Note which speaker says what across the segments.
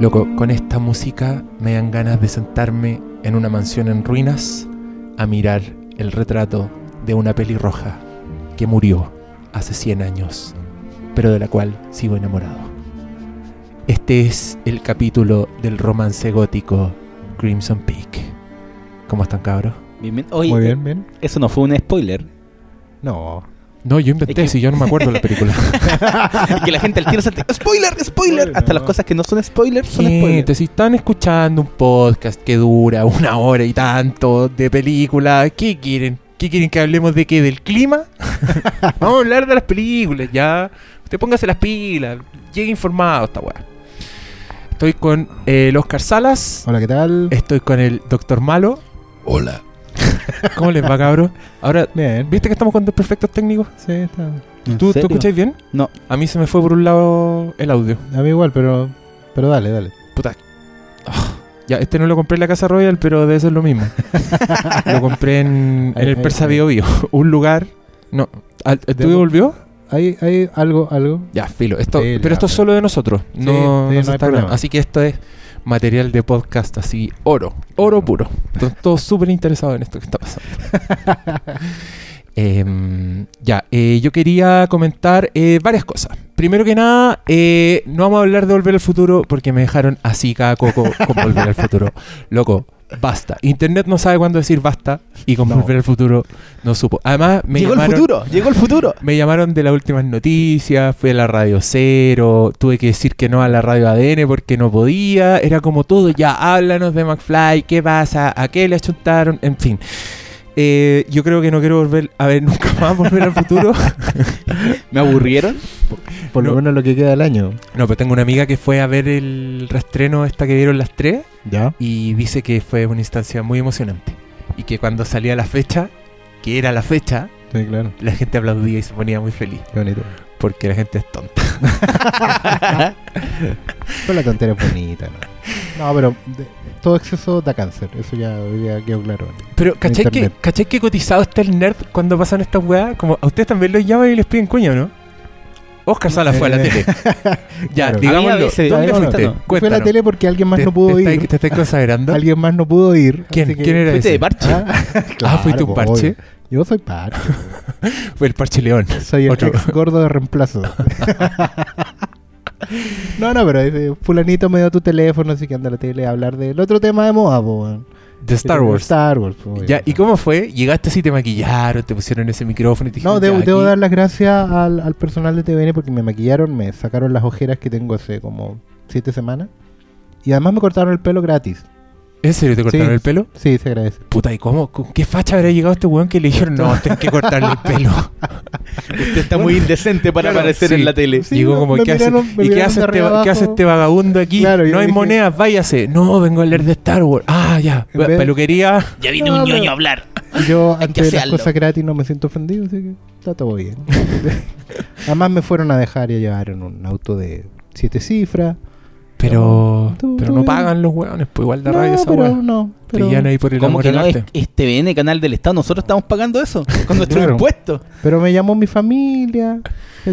Speaker 1: Loco, con esta música me dan ganas de sentarme en una mansión en ruinas a mirar el retrato de una pelirroja que murió hace 100 años, pero de la cual sigo enamorado. Este es el capítulo del romance gótico Crimson Peak. ¿Cómo están, cabros?
Speaker 2: Bien, bien. Oye,
Speaker 3: Muy bien, bien.
Speaker 2: Eso no fue un spoiler.
Speaker 3: No.
Speaker 1: No, yo inventé, si yo no me acuerdo de la película.
Speaker 2: Y que la gente al tiro salte. ¡Spoiler! ¡Spoiler! Hasta
Speaker 3: no.
Speaker 2: las cosas que no son spoilers son
Speaker 1: Gente,
Speaker 2: spoilers.
Speaker 1: si están escuchando un podcast que dura una hora y tanto de película, ¿qué quieren? ¿Qué quieren que hablemos de qué? ¿Del clima? Vamos a hablar de las películas, ya. Usted póngase las pilas, llegue informado esta weá. Estoy con eh, el Oscar Salas,
Speaker 3: Hola, ¿qué tal?
Speaker 1: estoy con el Doctor Malo.
Speaker 3: Hola.
Speaker 1: ¿Cómo les va, cabros? Ahora,
Speaker 3: Bien.
Speaker 1: ¿viste que estamos con perfectos técnicos?
Speaker 3: Sí, está.
Speaker 2: ¿En
Speaker 1: ¿Tú, ¿tú escucháis bien?
Speaker 2: No.
Speaker 1: A mí se me fue por un lado el audio.
Speaker 3: A mí igual, pero, pero dale, dale.
Speaker 1: Puta. Ah, ya, este no lo compré en la Casa Royal, pero debe ser lo mismo. lo compré en, en el
Speaker 3: ahí,
Speaker 1: Persa. Bio Bio. Un lugar. No. ¿Al- ¿El tuyo
Speaker 3: Debo-
Speaker 1: volvió?
Speaker 3: Hay, hay algo, algo.
Speaker 1: Ya, filo. Esto,
Speaker 3: Sí,
Speaker 1: pero
Speaker 3: ya,
Speaker 1: esto es solo de nosotros.
Speaker 3: Sí,
Speaker 1: no,
Speaker 3: sí,
Speaker 1: no
Speaker 3: no hay
Speaker 1: está
Speaker 3: problema.
Speaker 1: Así que esto es material de podcast así, oro. Oro puro. Estoy todos súper interesados en esto que está pasando. Em, ya, eh, yo quería comentar eh, varias cosas. Primero que nada, eh, no vamos a hablar de Volver al Futuro porque me dejaron así cada coco con Volver al Futuro. Loco, basta. Internet no sabe cuándo decir basta y con
Speaker 3: No.
Speaker 1: Volver al Futuro no supo. Además, me
Speaker 2: llegó
Speaker 1: llamaron,
Speaker 2: el futuro, llegó el futuro.
Speaker 1: me llamaron de las últimas noticias, fui a la radio cero, tuve que decir que no a la radio ADN porque no podía, era como todo, ya háblanos de McFly, qué pasa, a qué le achuntaron, en fin. Eh, yo creo que no quiero volver a ver nunca más volver al futuro.
Speaker 2: Me aburrieron.
Speaker 3: Por lo
Speaker 1: No.
Speaker 3: menos lo que queda del año.
Speaker 1: No, pero tengo una amiga que fue a ver el restreno esta que dieron las tres
Speaker 3: ¿Ya?
Speaker 1: y dice que fue una instancia muy emocionante. Y que cuando salía la fecha, que era la fecha,
Speaker 3: Sí, claro.
Speaker 1: la gente aplaudía y se ponía muy feliz.
Speaker 3: Qué bonito.
Speaker 1: Porque la gente es tonta.
Speaker 3: Pero la tontera es bonita, ¿no? No, pero de- todo exceso da cáncer. Eso ya día quedó claro.
Speaker 1: Pero, ¿cachai que. ¿cachai que cotizado está el nerd cuando pasan estas weas? Como a ustedes también los llaman y les piden cuña, ¿no? Oscar Sala fue a la
Speaker 3: Eh,
Speaker 1: tele. Ya,
Speaker 3: claro.
Speaker 1: Digámoslo.
Speaker 2: veces-
Speaker 1: ¿Dónde
Speaker 3: no, no,
Speaker 1: fuiste?
Speaker 2: no.
Speaker 3: Fue a la tele porque alguien más
Speaker 1: ¿Te,
Speaker 3: no pudo
Speaker 1: te,
Speaker 3: ir.
Speaker 1: estáis- ¿Te estáis consagrando?
Speaker 3: Alguien más no pudo ir.
Speaker 1: ¿Quién? ¿Quién era
Speaker 2: Fuiste
Speaker 1: ese?
Speaker 2: de parche.
Speaker 3: Ah,
Speaker 1: Ah, ¿fuiste un parche?
Speaker 3: obvio. Yo soy parche.
Speaker 1: Fue el Parche León.
Speaker 3: Soy el
Speaker 1: Otro.
Speaker 3: ex gordo de reemplazo. no, no, pero ese fulanito me dio tu teléfono, así que anda a la tele a hablar del otro tema de moda, po, weón.
Speaker 1: De Star Wars.
Speaker 3: Star Wars, weón.
Speaker 1: Ya, ¿y cómo fue? Llegaste así, te maquillaron, te pusieron ese micrófono y te
Speaker 3: No,
Speaker 1: dijeron,
Speaker 3: debo,
Speaker 1: "Ya,
Speaker 3: debo
Speaker 1: aquí".
Speaker 3: dar las gracias al, al personal de TVN porque me maquillaron, me sacaron las ojeras que tengo hace como siete semanas. Y además me cortaron el pelo gratis.
Speaker 1: ¿En serio te cortaron
Speaker 3: Sí.
Speaker 1: el pelo?
Speaker 3: Sí, se agradece.
Speaker 1: Puta, ¿y cómo? ¿Con qué facha habrá llegado este weón que le dijeron, no, tenés que cortarle el pelo?
Speaker 2: Usted está muy indecente para
Speaker 1: Claro,
Speaker 2: aparecer
Speaker 1: sí.
Speaker 2: en la tele.
Speaker 3: Sí,
Speaker 1: Llegó
Speaker 3: no,
Speaker 1: como,
Speaker 3: me
Speaker 1: ¿qué,
Speaker 3: miraron-
Speaker 1: ¿y qué hace, este, qué hace este vagabundo aquí?
Speaker 3: Claro,
Speaker 1: no hay
Speaker 3: dije-
Speaker 1: monedas, váyase. No, vengo a leer de Star Wars. Ah, ya.
Speaker 3: Vez-
Speaker 1: Peluquería.
Speaker 2: Ya
Speaker 3: vino un ñoño a
Speaker 2: hablar.
Speaker 3: Yo ante las cosas gratis no me siento ofendido, así que está todo bien. además me fueron a dejar y a llevar en un auto de siete cifras.
Speaker 1: Pero,
Speaker 3: Tú-
Speaker 1: pero no pagan los weones, pues igual de
Speaker 3: No,
Speaker 1: radio esa
Speaker 3: pero no. Pero,
Speaker 1: ahí por el
Speaker 2: ¿Cómo
Speaker 1: amor
Speaker 2: que no? Es,
Speaker 1: arte.
Speaker 2: es TVN, canal del Estado. Nosotros estamos pagando eso con nuestro
Speaker 3: Claro.
Speaker 2: impuesto.
Speaker 3: pero me llamó mi familia.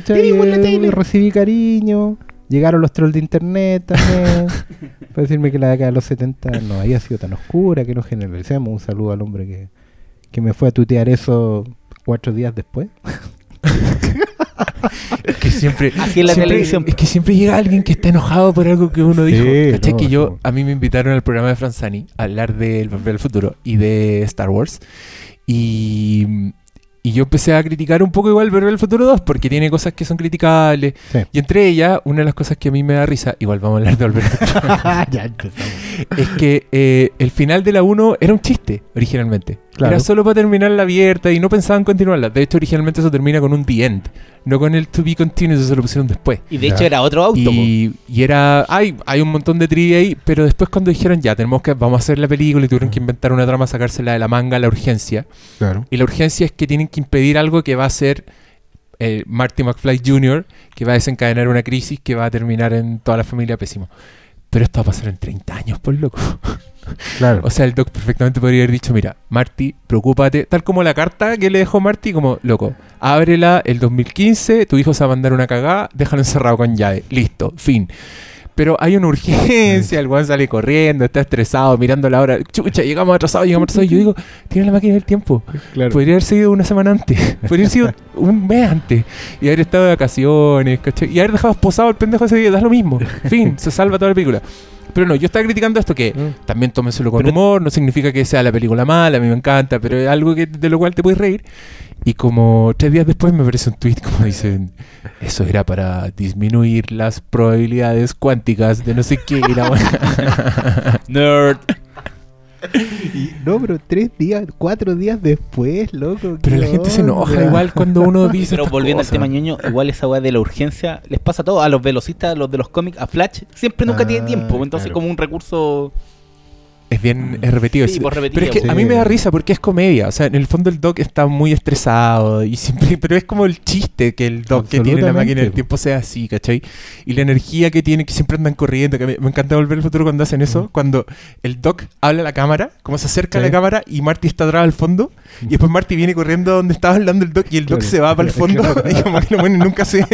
Speaker 2: tele.
Speaker 3: recibí cariño. Llegaron los trolls de internet también. para decirme que la década de los 70 no había sido tan oscura, que no generalicemos. Un saludo al hombre que, que me fue a tutear eso cuatro días después.
Speaker 1: Es que siempre,
Speaker 2: Así es la
Speaker 1: siempre-
Speaker 2: televisión.
Speaker 1: Es que siempre llega alguien que está enojado por algo que uno
Speaker 3: Sí,
Speaker 1: dijo. ¿Cachai?
Speaker 3: no,
Speaker 1: que yo,
Speaker 3: no.
Speaker 1: a mí me invitaron al programa de Franzani a hablar del Volver al futuro y de Star Wars. Y, y yo empecé a criticar un poco igual Volver al futuro 2 porque tiene cosas que son criticables.
Speaker 3: Sí.
Speaker 1: Y entre ellas, una de las cosas que a mí me da risa, igual vamos a hablar de Volver al futuro,
Speaker 3: ya empezamos.
Speaker 1: es que eh, el final de la 1 era un chiste originalmente.
Speaker 3: Claro.
Speaker 1: Era solo para terminarla abierta y no pensaban continuarla. De hecho, originalmente eso termina con un The End, no con el To Be Continued, eso se lo pusieron después.
Speaker 2: Y de
Speaker 3: Ya.
Speaker 2: hecho era otro auto.
Speaker 1: Y, y era. Hay, hay un montón de trivia ahí, pero después cuando dijeron ya, tenemos que. Vamos a hacer la película y tuvieron que inventar una trama, sacársela de la manga, la urgencia.
Speaker 3: Claro.
Speaker 1: Y la urgencia es que tienen que impedir algo que va a ser eh, Marty McFly Jr., que va a desencadenar una crisis que va a terminar en toda la familia pésimo. Pero esto va a pasar en 30 años, por loco.
Speaker 3: Claro.
Speaker 1: O sea, el doc perfectamente podría haber dicho, mira, Marty, preocúpate, tal como la carta que le dejó Marty, como, loco, ábrela el 2015, tu hijo se va a mandar una cagada, déjalo encerrado con llave, listo, fin. Pero hay una urgencia, el weón sale corriendo, está estresado, mirando la hora. Chucha, llegamos atrasados, llegamos atrasados. Y yo digo, tiene la máquina del tiempo.
Speaker 3: Claro.
Speaker 1: Podría haber sido una semana antes. Podría haber sido un mes antes. Y haber estado de vacaciones, ¿cachai? Y haber dejado posado el pendejo ese día. Da lo mismo. Fin, se salva toda la película. Pero no, yo estaba criticando esto que
Speaker 3: Mm.
Speaker 1: también tómenselo con
Speaker 2: Pero-
Speaker 1: humor, no significa que sea la película mala, a mí me encanta, pero es algo que, de lo cual te puedes reír. Y como tres días después me aparece un tweet como dicen, eso era para disminuir las probabilidades cuánticas de no sé qué. y la.
Speaker 2: Nerd.
Speaker 3: Y- no, pero tres días, cuatro días después, loco.
Speaker 1: pero
Speaker 3: ¿qué
Speaker 1: la gente se enoja igual cuando uno dice
Speaker 2: Pero volviendo
Speaker 1: cosas.
Speaker 2: al tema ñoño, igual esa weá de la urgencia les pasa a todos, a los velocistas, a los de los cómics, a Flash, siempre nunca
Speaker 3: Ah,
Speaker 2: tiene tiempo. Entonces,
Speaker 3: claro.
Speaker 2: como un recurso.
Speaker 1: Es bien es repetido.
Speaker 2: Sí,
Speaker 1: Es-
Speaker 2: repetido,
Speaker 1: pero es que
Speaker 3: sí.
Speaker 1: a mí me da risa porque es comedia. O sea, en el fondo el Doc está muy estresado y siempre, pero es como el chiste que el Doc que tiene la máquina del tiempo sea así, ¿cachai? Y la energía que tiene, que siempre andan corriendo, que me, me encanta volver al futuro cuando hacen eso, cuando el Doc habla a la cámara, como se acerca a la cámara y Marty está atrás al fondo, y después Marty viene corriendo donde estaba hablando el Doc y el Doc
Speaker 3: Claro.
Speaker 1: se va para el fondo,
Speaker 3: Claro.
Speaker 1: y como que lo bueno, nunca se,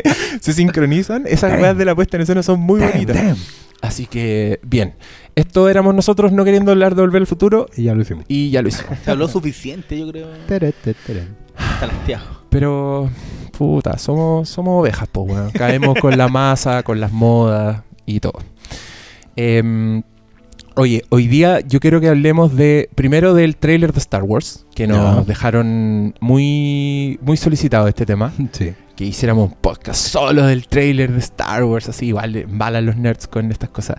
Speaker 1: se sincronizan. Esas weas de la puesta en escena son muy
Speaker 3: Damn,
Speaker 1: bonitas.
Speaker 3: damn.
Speaker 1: Así que, bien. Esto éramos nosotros no queriendo hablar de volver al futuro
Speaker 3: Y ya lo hicimos.
Speaker 1: y ya lo hicimos.
Speaker 2: Se habló suficiente, yo creo.
Speaker 3: Tere, tere, tere.
Speaker 2: Hasta.
Speaker 1: Pero, puta, somos, somos ovejas, po, weón. Caemos con la masa, con las modas y todo. Em, oye, hoy día yo quiero que hablemos de, primero del tráiler de Star Wars, que nos dejaron muy, muy solicitado este tema.
Speaker 3: Sí.
Speaker 1: Que hiciéramos un podcast solo del tráiler de Star Wars, así, igual balan los nerds con estas cosas.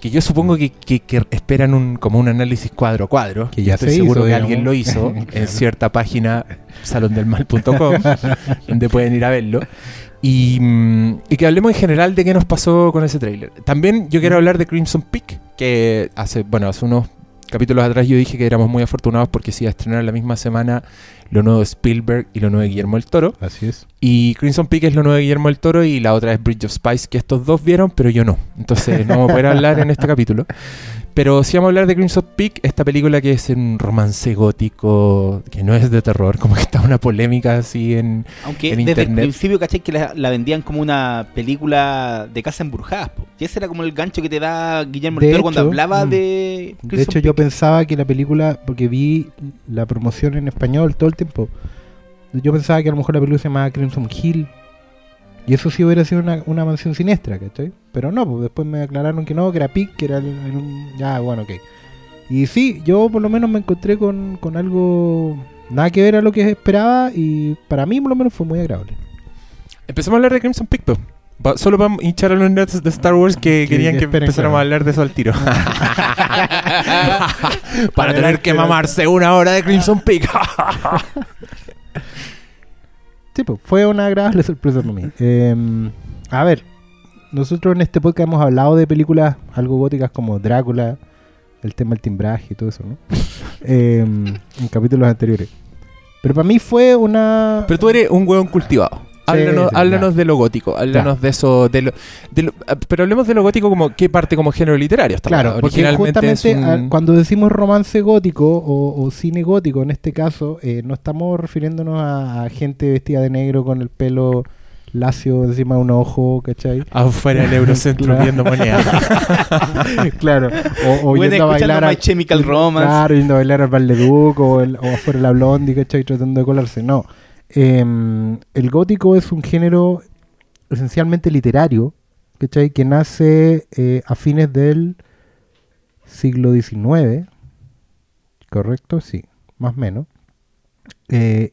Speaker 1: Que yo supongo que, que- que esperan un, como un análisis cuadro a cuadro.
Speaker 3: Que ya
Speaker 1: Estoy
Speaker 3: se
Speaker 1: seguro
Speaker 3: hizo,
Speaker 1: que
Speaker 3: digamos.
Speaker 1: alguien lo hizo en cierta página salondelmal.com, donde pueden ir a verlo. Y, mm, y que hablemos en general de qué nos pasó con ese tráiler. También yo quiero hablar de Crimson Peak, que hace, bueno, hace unos capítulos atrás yo dije que éramos muy afortunados porque se iba a estrenar la misma semana lo nuevo de Spielberg y lo nuevo de Guillermo del Toro.
Speaker 3: Así es.
Speaker 1: Y Crimson Peak es lo nuevo de Guillermo del Toro y la otra es Bridge of Spice, que estos dos vieron, pero yo no. Entonces no vamos a poder hablar en este capítulo. Pero sí vamos a hablar de Crimson Peak, esta película que es un romance gótico, que no es de terror, como que está una polémica así en...
Speaker 2: Aunque
Speaker 1: En
Speaker 2: desde
Speaker 1: internet.
Speaker 2: el principio, caché que la, la vendían como una película de casa embrujadas. po. Y ese era como el gancho que te da Guillermo
Speaker 3: De
Speaker 2: del Toro cuando hablaba
Speaker 3: mm,
Speaker 2: de.
Speaker 3: De hecho, yo pensaba que la película, porque vi la promoción en español todo el tiempo, yo pensaba que a lo mejor la película se llamaba Crimson Hill. Y eso sí hubiera sido una, una mansión siniestra, ¿cachai? Pero no, pues después me aclararon que no, que era Peak, que era el- un... Ya, bueno, ok. Y sí, yo por lo menos me encontré con, con algo... Nada que ver a lo que esperaba y para mí por lo menos fue muy agradable.
Speaker 1: Empezamos a hablar de Crimson Peak. Pa- Solo para hinchar a los nerds de Star Wars que
Speaker 3: Que-
Speaker 1: querían
Speaker 3: que
Speaker 1: empezáramos
Speaker 3: claro.
Speaker 1: a hablar de eso al tiro. para tener
Speaker 3: Adelante,
Speaker 1: que mamarse una hora de Crimson Peak.
Speaker 3: Sí, pues fue una agradable sorpresa para mí. Eh, a ver, nosotros en este podcast hemos hablado de películas algo góticas como Drácula, el tema del timbraje y todo eso, ¿no? Eh, en capítulos anteriores. Pero para mí fue una...
Speaker 1: Pero tú eres un hueón cultivado. Háblanos,
Speaker 3: sí,
Speaker 1: háblanos
Speaker 3: ya.
Speaker 1: de lo gótico, háblanos de eso, de lo, de lo- ah, pero hablemos de lo gótico como qué parte como género literario. Esta
Speaker 3: Claro, porque justamente
Speaker 1: un-
Speaker 3: a- cuando decimos romance gótico o, o cine gótico en este caso, eh, no estamos refiriéndonos a, a gente vestida de negro con el pelo lacio encima de un ojo, ¿cachai?
Speaker 1: afuera del Eurocentro
Speaker 3: Claro.
Speaker 1: viendo monedas.
Speaker 3: claro. O, o
Speaker 2: Bueno,
Speaker 3: yendo a bailar a-
Speaker 2: My Chemical Romance.
Speaker 3: Claro, yendo a bailar al Valleduc o, el, o afuera la Blondie, ¿cachai? Tratando de colarse. No. Em, el gótico es un género esencialmente literario, ¿cachai? Que nace eh, a fines del siglo XIX. ¿Correcto? Sí, más o menos. Eh,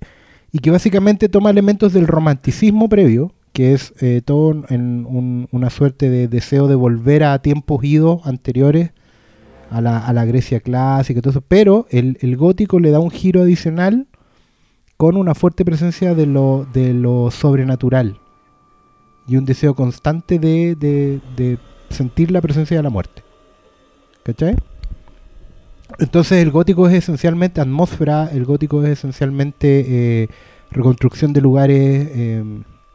Speaker 3: y que básicamente toma elementos del romanticismo previo, que es eh, todo en un- una suerte de deseo de volver a tiempos idos anteriores a la, a la Grecia clásica y todo eso, pero el, el gótico le da un giro adicional con una fuerte presencia de lo, de lo sobrenatural y un deseo constante de, de- de sentir la presencia de la muerte. ¿Cachai? Entonces el gótico es esencialmente atmósfera, el gótico es esencialmente eh, reconstrucción de lugares eh,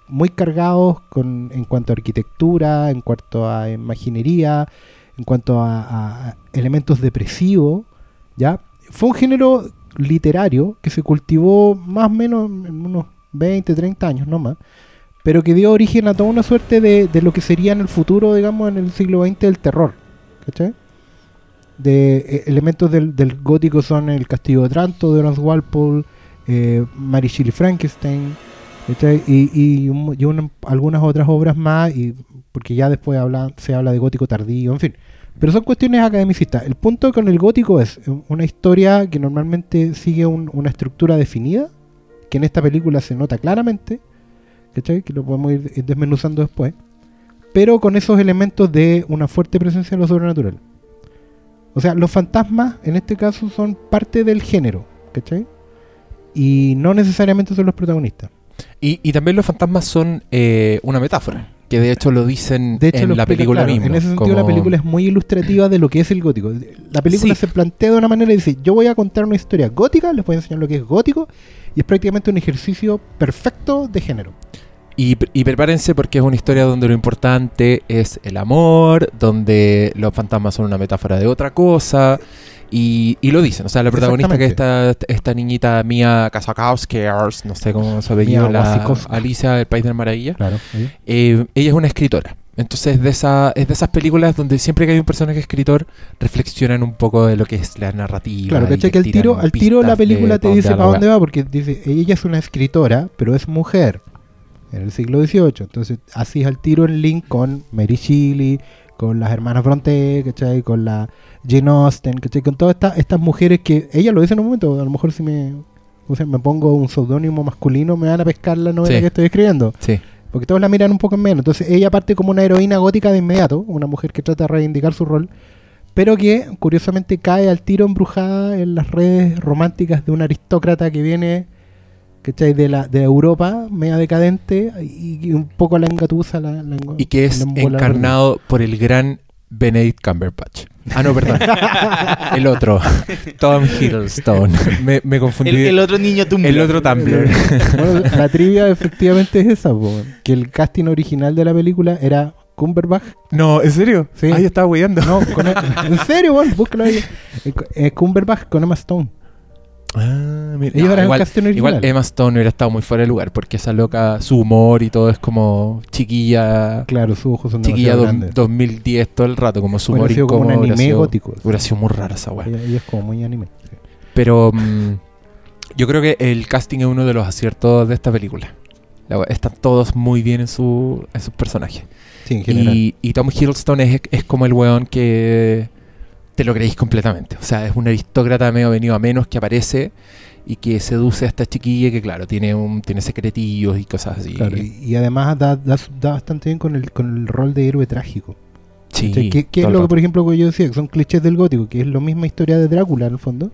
Speaker 3: muy cargados con, en cuanto a arquitectura, en cuanto a imaginería, en cuanto a, a elementos depresivos, ¿ya? Fue un género literario que se cultivó más o menos en unos 20, 30 años, no más. pero que dio origen a toda una suerte de, de lo que sería en el futuro, digamos, en el siglo XX el terror. ¿Cachai? De eh, elementos del, del gótico son el Castillo de Tranto de Horace Walpole, eh, Mary Shelley Frankenstein, y, y, un- y una- algunas otras obras más, y porque ya después se habla de gótico tardío, en fin. Pero son cuestiones academicistas. El punto con el gótico es eh, una historia que normalmente sigue un- una estructura definida, que en esta película se nota claramente, ¿cachai? que lo podemos ir desmenuzando después, pero con esos elementos de una fuerte presencia de lo sobrenatural. O sea, los fantasmas en este caso son parte del género, ¿cachai? Y no necesariamente son los protagonistas.
Speaker 1: Y, y también los fantasmas son eh, una metáfora, que de hecho lo dicen
Speaker 3: De hecho,
Speaker 1: en la película
Speaker 3: claro,
Speaker 1: misma.
Speaker 3: En ese sentido, la película es muy ilustrativa de lo que es el gótico. La película
Speaker 1: Sí.
Speaker 3: se plantea de una manera y dice: Yo voy a contar una historia gótica, les voy a enseñar lo que es gótico, y es prácticamente un ejercicio perfecto de género.
Speaker 1: Y prepárense porque es una historia donde lo importante es el amor, donde los fantasmas son una metáfora de otra cosa. Y, y lo dicen, o sea, la protagonista que es esta, esta niñita Mia Kasakowski, no sé cómo se apellido, la. Alicia del País de la Maravilla.
Speaker 3: Claro.
Speaker 1: Eh, ella es una escritora. Entonces de esa, es de esas películas donde siempre que hay un personaje escritor reflexionan un poco de lo que es la narrativa.
Speaker 3: Claro, ¿cachai? Que al tiro, al tiro la película te dice para dónde va, porque dice, ella es una escritora, pero es mujer en el siglo XVIII. Entonces, así es al tiro el link con Mary Shelley, con las hermanas Bronte, ¿cachai? Con la Jane Austen, ¿cachai? Con todas estas estas mujeres que, ella lo dice en un momento, a lo mejor si me, o sea, me pongo un seudónimo masculino, me van a pescar la novela
Speaker 1: Sí.
Speaker 3: que estoy escribiendo.
Speaker 1: Sí.
Speaker 3: Porque todos la miran un poco en menos. Entonces ella parte como una heroína gótica de inmediato, una mujer que trata de reivindicar su rol, pero que curiosamente cae al tiro embrujada en las redes románticas de un aristócrata que viene ¿cachai? De, la, de Europa, media decadente, y, y un poco la engatusa. La, la
Speaker 1: Y que es encarnado por el gran Benedict Cumberbatch. Ah, no, perdón. el otro. Tom Hiddleston. Me, me confundí.
Speaker 2: El, el otro niño Tumblr.
Speaker 1: El otro Tumblr.
Speaker 3: Bueno, la trivia efectivamente es esa, po, que el casting original de la película era Cumberbatch.
Speaker 1: No, ¿en serio?
Speaker 3: Sí.
Speaker 1: Ah, yo estaba weyando.
Speaker 3: No, con e- en serio, bueno, búscalo ahí. Eh, Cumberbatch con Emma Stone.
Speaker 1: Ah, mira. No, igual,
Speaker 3: casting original.
Speaker 1: igual Emma Stone hubiera estado muy fuera de lugar porque esa loca, su humor y todo es como chiquilla.
Speaker 3: Claro, sus ojos son
Speaker 1: Chiquilla
Speaker 3: demasiado
Speaker 1: do-
Speaker 3: grandes.
Speaker 1: 2010 todo el rato, como su humor
Speaker 3: sido como un
Speaker 1: incómodo,
Speaker 3: anime
Speaker 1: sido-
Speaker 3: gótico.
Speaker 1: Hubiera sido muy rara esa weá.
Speaker 3: Ella, ella es como muy anime. sí.
Speaker 1: Pero mm, yo creo que el casting es uno de los aciertos de esta película. La están todos muy bien en, su, en sus personajes.
Speaker 3: Sí, en general.
Speaker 1: Y, y Tom Hiddleston es, es como el weón que te lo creéis completamente. O sea, es un aristócrata medio venido a menos que aparece y que seduce a esta chiquilla que, claro, tiene un tiene secretillos y cosas así.
Speaker 3: Claro, y, y además da, da, da bastante bien con el, con el rol de héroe trágico.
Speaker 1: sí,
Speaker 3: ¿Cachai? ¿Qué, qué es lo que, por ejemplo, que yo decía? Que son clichés del gótico, que es la misma historia de Drácula, en el fondo.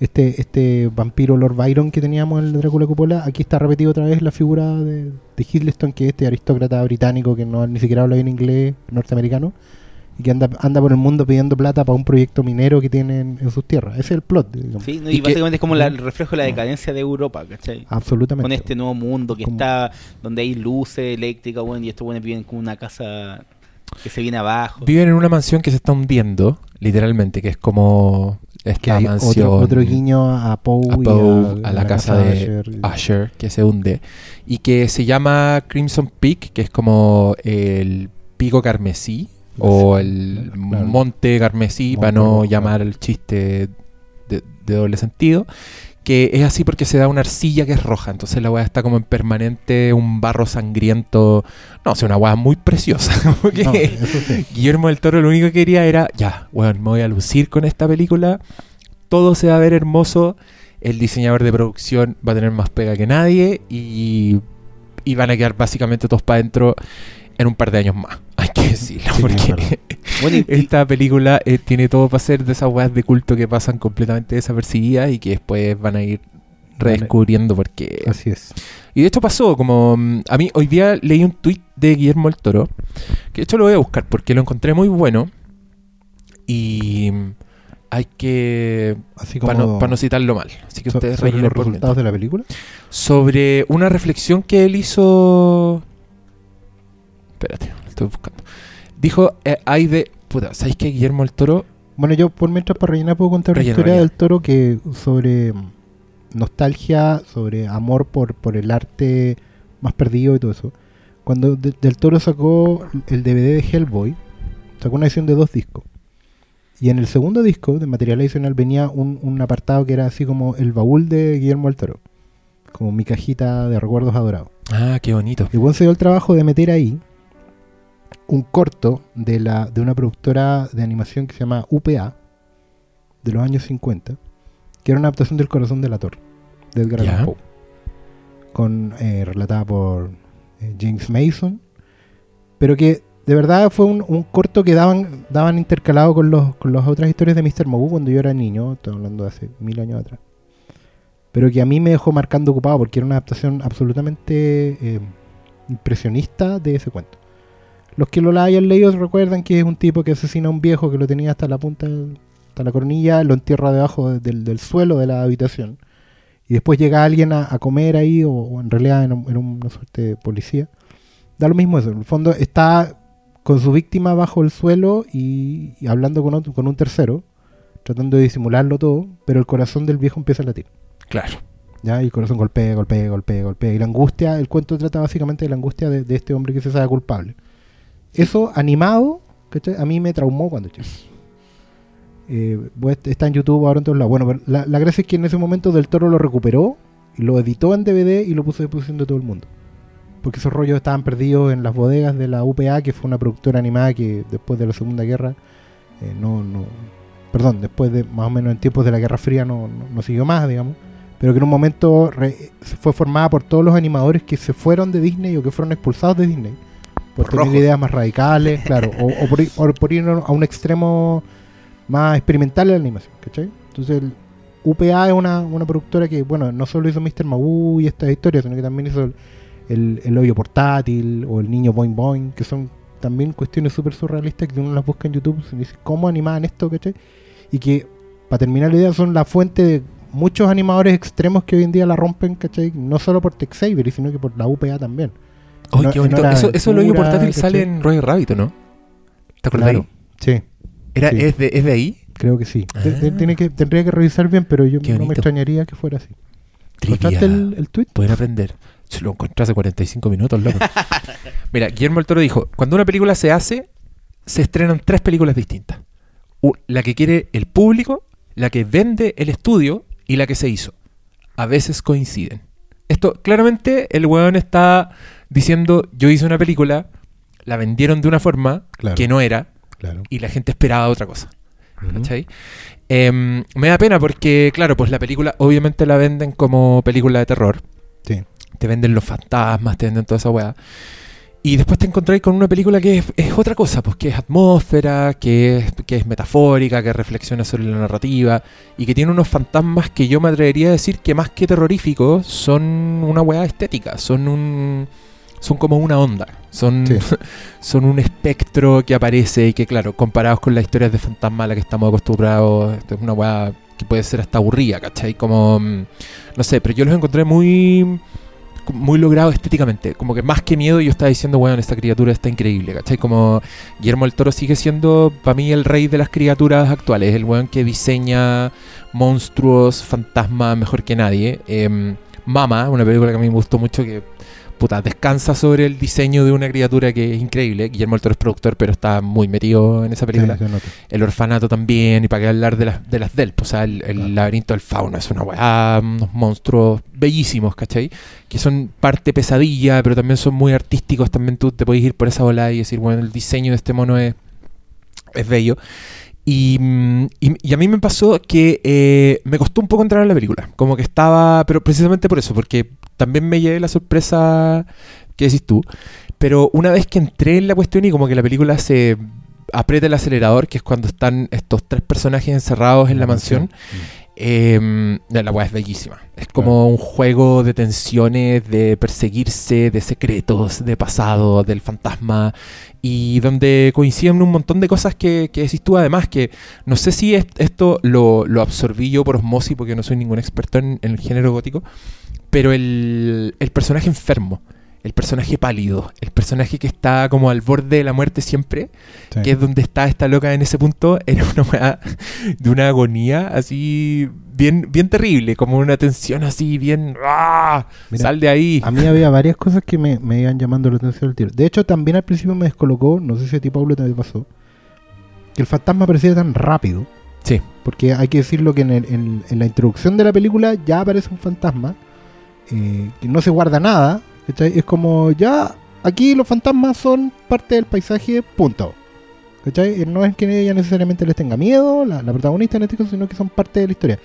Speaker 3: Este, este vampiro Lord Byron que teníamos en el Drácula Cupola, aquí está repetido otra vez la figura de, de Hiddleston, que es este aristócrata británico que no ni siquiera habla bien inglés, norteamericano, y que anda, anda por el mundo pidiendo plata para un proyecto minero que tienen en sus tierras. Ese es el plot, digamos.
Speaker 2: Sí, no,
Speaker 1: Y
Speaker 2: y,
Speaker 1: que-
Speaker 2: básicamente es como la- el reflejo de la decadencia de Europa, ¿cachai?
Speaker 3: Absolutamente.
Speaker 2: Con este nuevo mundo que
Speaker 3: Como-
Speaker 2: está donde hay luces eléctricas, bueno, y estos buenos viven como una casa que se viene abajo.
Speaker 1: Viven en una mansión que se está hundiendo, literalmente, que es como esta
Speaker 3: que hay
Speaker 1: mansión.
Speaker 3: otro, otro guiño a Poe,
Speaker 1: a
Speaker 3: y
Speaker 1: Poe, a, la, casa, de
Speaker 3: Usher.
Speaker 1: Usher, que se hunde, y que se llama Crimson Peak, que es como el pico carmesí, o el
Speaker 3: Claro.
Speaker 1: monte carmesí,
Speaker 3: Monte
Speaker 1: para no llamar el chiste de, de doble sentido, que es así porque se da una arcilla que es roja, entonces la weá está como en permanente, un barro sangriento, no, o sea, una weá muy preciosa,
Speaker 3: No, sí.
Speaker 1: Guillermo del Toro lo único que quería era, ya, weón, me voy a lucir con esta película, todo se va a ver hermoso, el diseñador de producción va a tener más pega que nadie y, y van a quedar básicamente todos para adentro en un par de años más, hay que decirlo,
Speaker 3: Sí,
Speaker 1: porque.
Speaker 2: Bueno,
Speaker 1: esta película eh, tiene todo para ser de esas weas de culto que pasan completamente desapercibidas y que después van a ir redescubriendo porque...
Speaker 3: Así es.
Speaker 1: Y de hecho pasó, como mm, a mí hoy día leí un tweet de Guillermo el Toro, que de hecho lo voy a buscar porque lo encontré muy bueno y mm, hay que...
Speaker 3: Así como
Speaker 1: Para no, pa' no citarlo mal, así que
Speaker 3: so-
Speaker 1: ustedes
Speaker 3: sobre los resultados de la película.
Speaker 1: Sobre una reflexión que él hizo... Espérate, lo estoy buscando. Dijo, eh, hay de... Puta, ¿sabéis que Guillermo el Toro...
Speaker 3: Bueno, yo por mientras para rellenar puedo contar una historia del toro que sobre mm, nostalgia, sobre amor por, por el arte más perdido y todo eso. cuando De- Del Toro sacó el DVD de Hellboy, sacó una edición de dos discos. Y en el segundo disco, de material adicional, venía un, un apartado que era así como el baúl de Guillermo del Toro. Como mi cajita de recuerdos adorados.
Speaker 1: Ah, qué bonito.
Speaker 3: Y bueno, se dio el trabajo de meter ahí un corto de, la, de una productora de animación que se llama UPA, de los años 50, que era una adaptación del Corazón de la Torre, de Edgar. Allan Poe, con, eh, relatada por eh, James Mason, pero que de verdad fue un, un corto que daban, daban intercalado con, los, con las otras historias de Mr. Magoo cuando yo era niño, estoy hablando de hace mil años atrás. Pero que a mí me dejó marcando ocupado porque era una adaptación absolutamente eh, impresionista de ese cuento. Los que lo hayan leído recuerdan que es un tipo que asesina a un viejo que lo tenía hasta la punta, hasta la coronilla, lo entierra debajo de- del, del suelo de la habitación. Y después llega alguien a, a comer ahí, o, o en realidad era, un- era una suerte de policía. Da lo mismo eso. En el fondo está con su víctima bajo el suelo y, y hablando con, otro- con un tercero, tratando de disimularlo todo, pero el corazón del viejo empieza a latir.
Speaker 1: Claro.
Speaker 3: ¿ya? Y el corazón golpea, golpea, golpea, golpea. Y la angustia, el cuento trata básicamente de la angustia de, de este hombre que se sabe culpable. Eso animado, ¿cachai? a mí me traumó cuando chico. Eh, pues, está en YouTube ahora en todos lados. Bueno, pero la, la gracia es que en ese momento Del Toro lo recuperó y lo editó en DVD y lo puso a disposición de todo el mundo. Porque esos rollos estaban perdidos en las bodegas de la UPA, que fue una productora animada que después de la Segunda Guerra, eh, no, no, perdón, después de más o menos en tiempos de la Guerra Fría no, no, no siguió más, digamos pero que en un momento re- fue formada por todos los animadores que se fueron de Disney o que fueron expulsados de Disney por,
Speaker 2: Por
Speaker 3: tener
Speaker 2: rojos.
Speaker 3: ideas más radicales, claro, o, o por, o por ir a un extremo más experimental en la animación, ¿cachai? Entonces el UPA es una, una productora que, bueno, no solo hizo Mr. Magoo y estas historias, sino que también hizo el, el, el hoyo portátil o el niño Boing Boing, que son también cuestiones súper surrealistas que uno las busca en YouTube, se dice cómo animaban esto, ¿cachai? Y que, para terminar la idea, son la fuente de muchos animadores extremos que hoy en día la rompen, ¿cachai? No solo por Tex Avery, sino que por la UPA también. No-
Speaker 1: qué bonito. Eso, eso lo oído portátil sale en Roger Rabbit, ¿o ¿no? ¿Te acuerdas?
Speaker 3: Claro. Sí,
Speaker 1: Era,
Speaker 3: Sí.
Speaker 1: ¿es, de, ¿Es de ahí?
Speaker 3: creo que sí.
Speaker 1: Ah.
Speaker 3: tiene que, tendría que revisar bien, pero yo no me extrañaría que fuera así. ¿Encontraste el, el tweet?
Speaker 1: Pueden aprender. Se lo encontré hace 45 minutos, loco. Mira, Guillermo del Toro dijo, cuando una película se hace, se estrenan tres películas distintas. La que quiere el público, la que vende el estudio y la que se hizo. A veces coinciden. Esto, claramente, el weón está diciendo, yo hice una película, la vendieron de una forma
Speaker 3: Claro.
Speaker 1: que no era,
Speaker 3: Claro.
Speaker 1: y la gente esperaba otra cosa. ¿Cachai? Em, me da pena porque, claro, pues la película obviamente la venden como película de terror.
Speaker 3: Sí.
Speaker 1: Te venden los fantasmas, te venden toda esa weá. Y después te encontráis con una película que es, es otra cosa, pues que es atmósfera, que es, que es metafórica, que reflexiona sobre la narrativa y que tiene unos fantasmas que yo me atrevería a decir que más que terroríficos son una weá estética, son un son como una onda, son,
Speaker 3: Sí.
Speaker 1: son un espectro que aparece y que claro, comparados con las historias de fantasma a las que estamos acostumbrados, esto es una weá que puede ser hasta aburrida, ¿cachai? Como, mm, no sé, pero yo los encontré muy muy logrado estéticamente. Como que más que miedo yo estaba diciendo, weón, esta criatura está increíble, ¿cachai? Como Guillermo el Toro sigue siendo para mí el rey de las criaturas actuales, el weón que diseña monstruos, fantasmas mejor que nadie. Em, Mama, una película que a mí me gustó mucho que puta, descansa sobre el diseño de una criatura que es increíble. Guillermo el Toro es productor, pero está muy metido en esa película.
Speaker 3: Sí.
Speaker 1: El orfanato también, y para qué hablar de las, de las Delp, o sea, el, el
Speaker 3: Claro.
Speaker 1: laberinto del fauno es una weá, unos monstruos bellísimos, ¿cachai? Que son parte pesadilla, pero también son muy artísticos, también tú te puedes ir por esa bola y decir, bueno, el diseño de este mono es, es bello. Y, mm, y- y a mí me pasó que eh, me costó un poco entrar a la película, como que estaba, pero precisamente por eso, porque también me llevé la sorpresa que decís tú, pero una vez que entré en la cuestión y como que la película se aprieta el acelerador, que es cuando están estos tres personajes encerrados en la, mansión, eh, la weá es bellísima. Es como un juego de tensiones, de perseguirse, de secretos, de pasado, del fantasma, y donde coinciden un montón de cosas que, que decís tú, además, que no sé si es- esto lo, lo absorbí yo por osmosis, porque no soy ningún experto en, en el género gótico, pero el, el personaje enfermo. El personaje pálido, el personaje que está como al borde de la muerte siempre,
Speaker 3: Sí.
Speaker 1: que es donde está esta loca en ese punto, era una de una agonía así bien, bien terrible, como una tensión así bien... ¡ah!
Speaker 3: Mira,
Speaker 1: ¡Sal de ahí!
Speaker 3: A mí había varias cosas que me, me iban llamando la atención al tiro. De hecho, también al principio me descolocó, no sé si a ti, Pablo, te pasó, que el fantasma aparecía tan rápido.
Speaker 1: Sí.
Speaker 3: Porque hay que decirlo que en, el- en- en la introducción de la película ya aparece un fantasma eh, que no se guarda nada. ¿Cachai? Es como, ya, aquí los fantasmas son parte del paisaje, punto. ¿cachai? Eh, No es que ella necesariamente les tenga miedo, la, la protagonista en este caso, sino que son parte de la historia.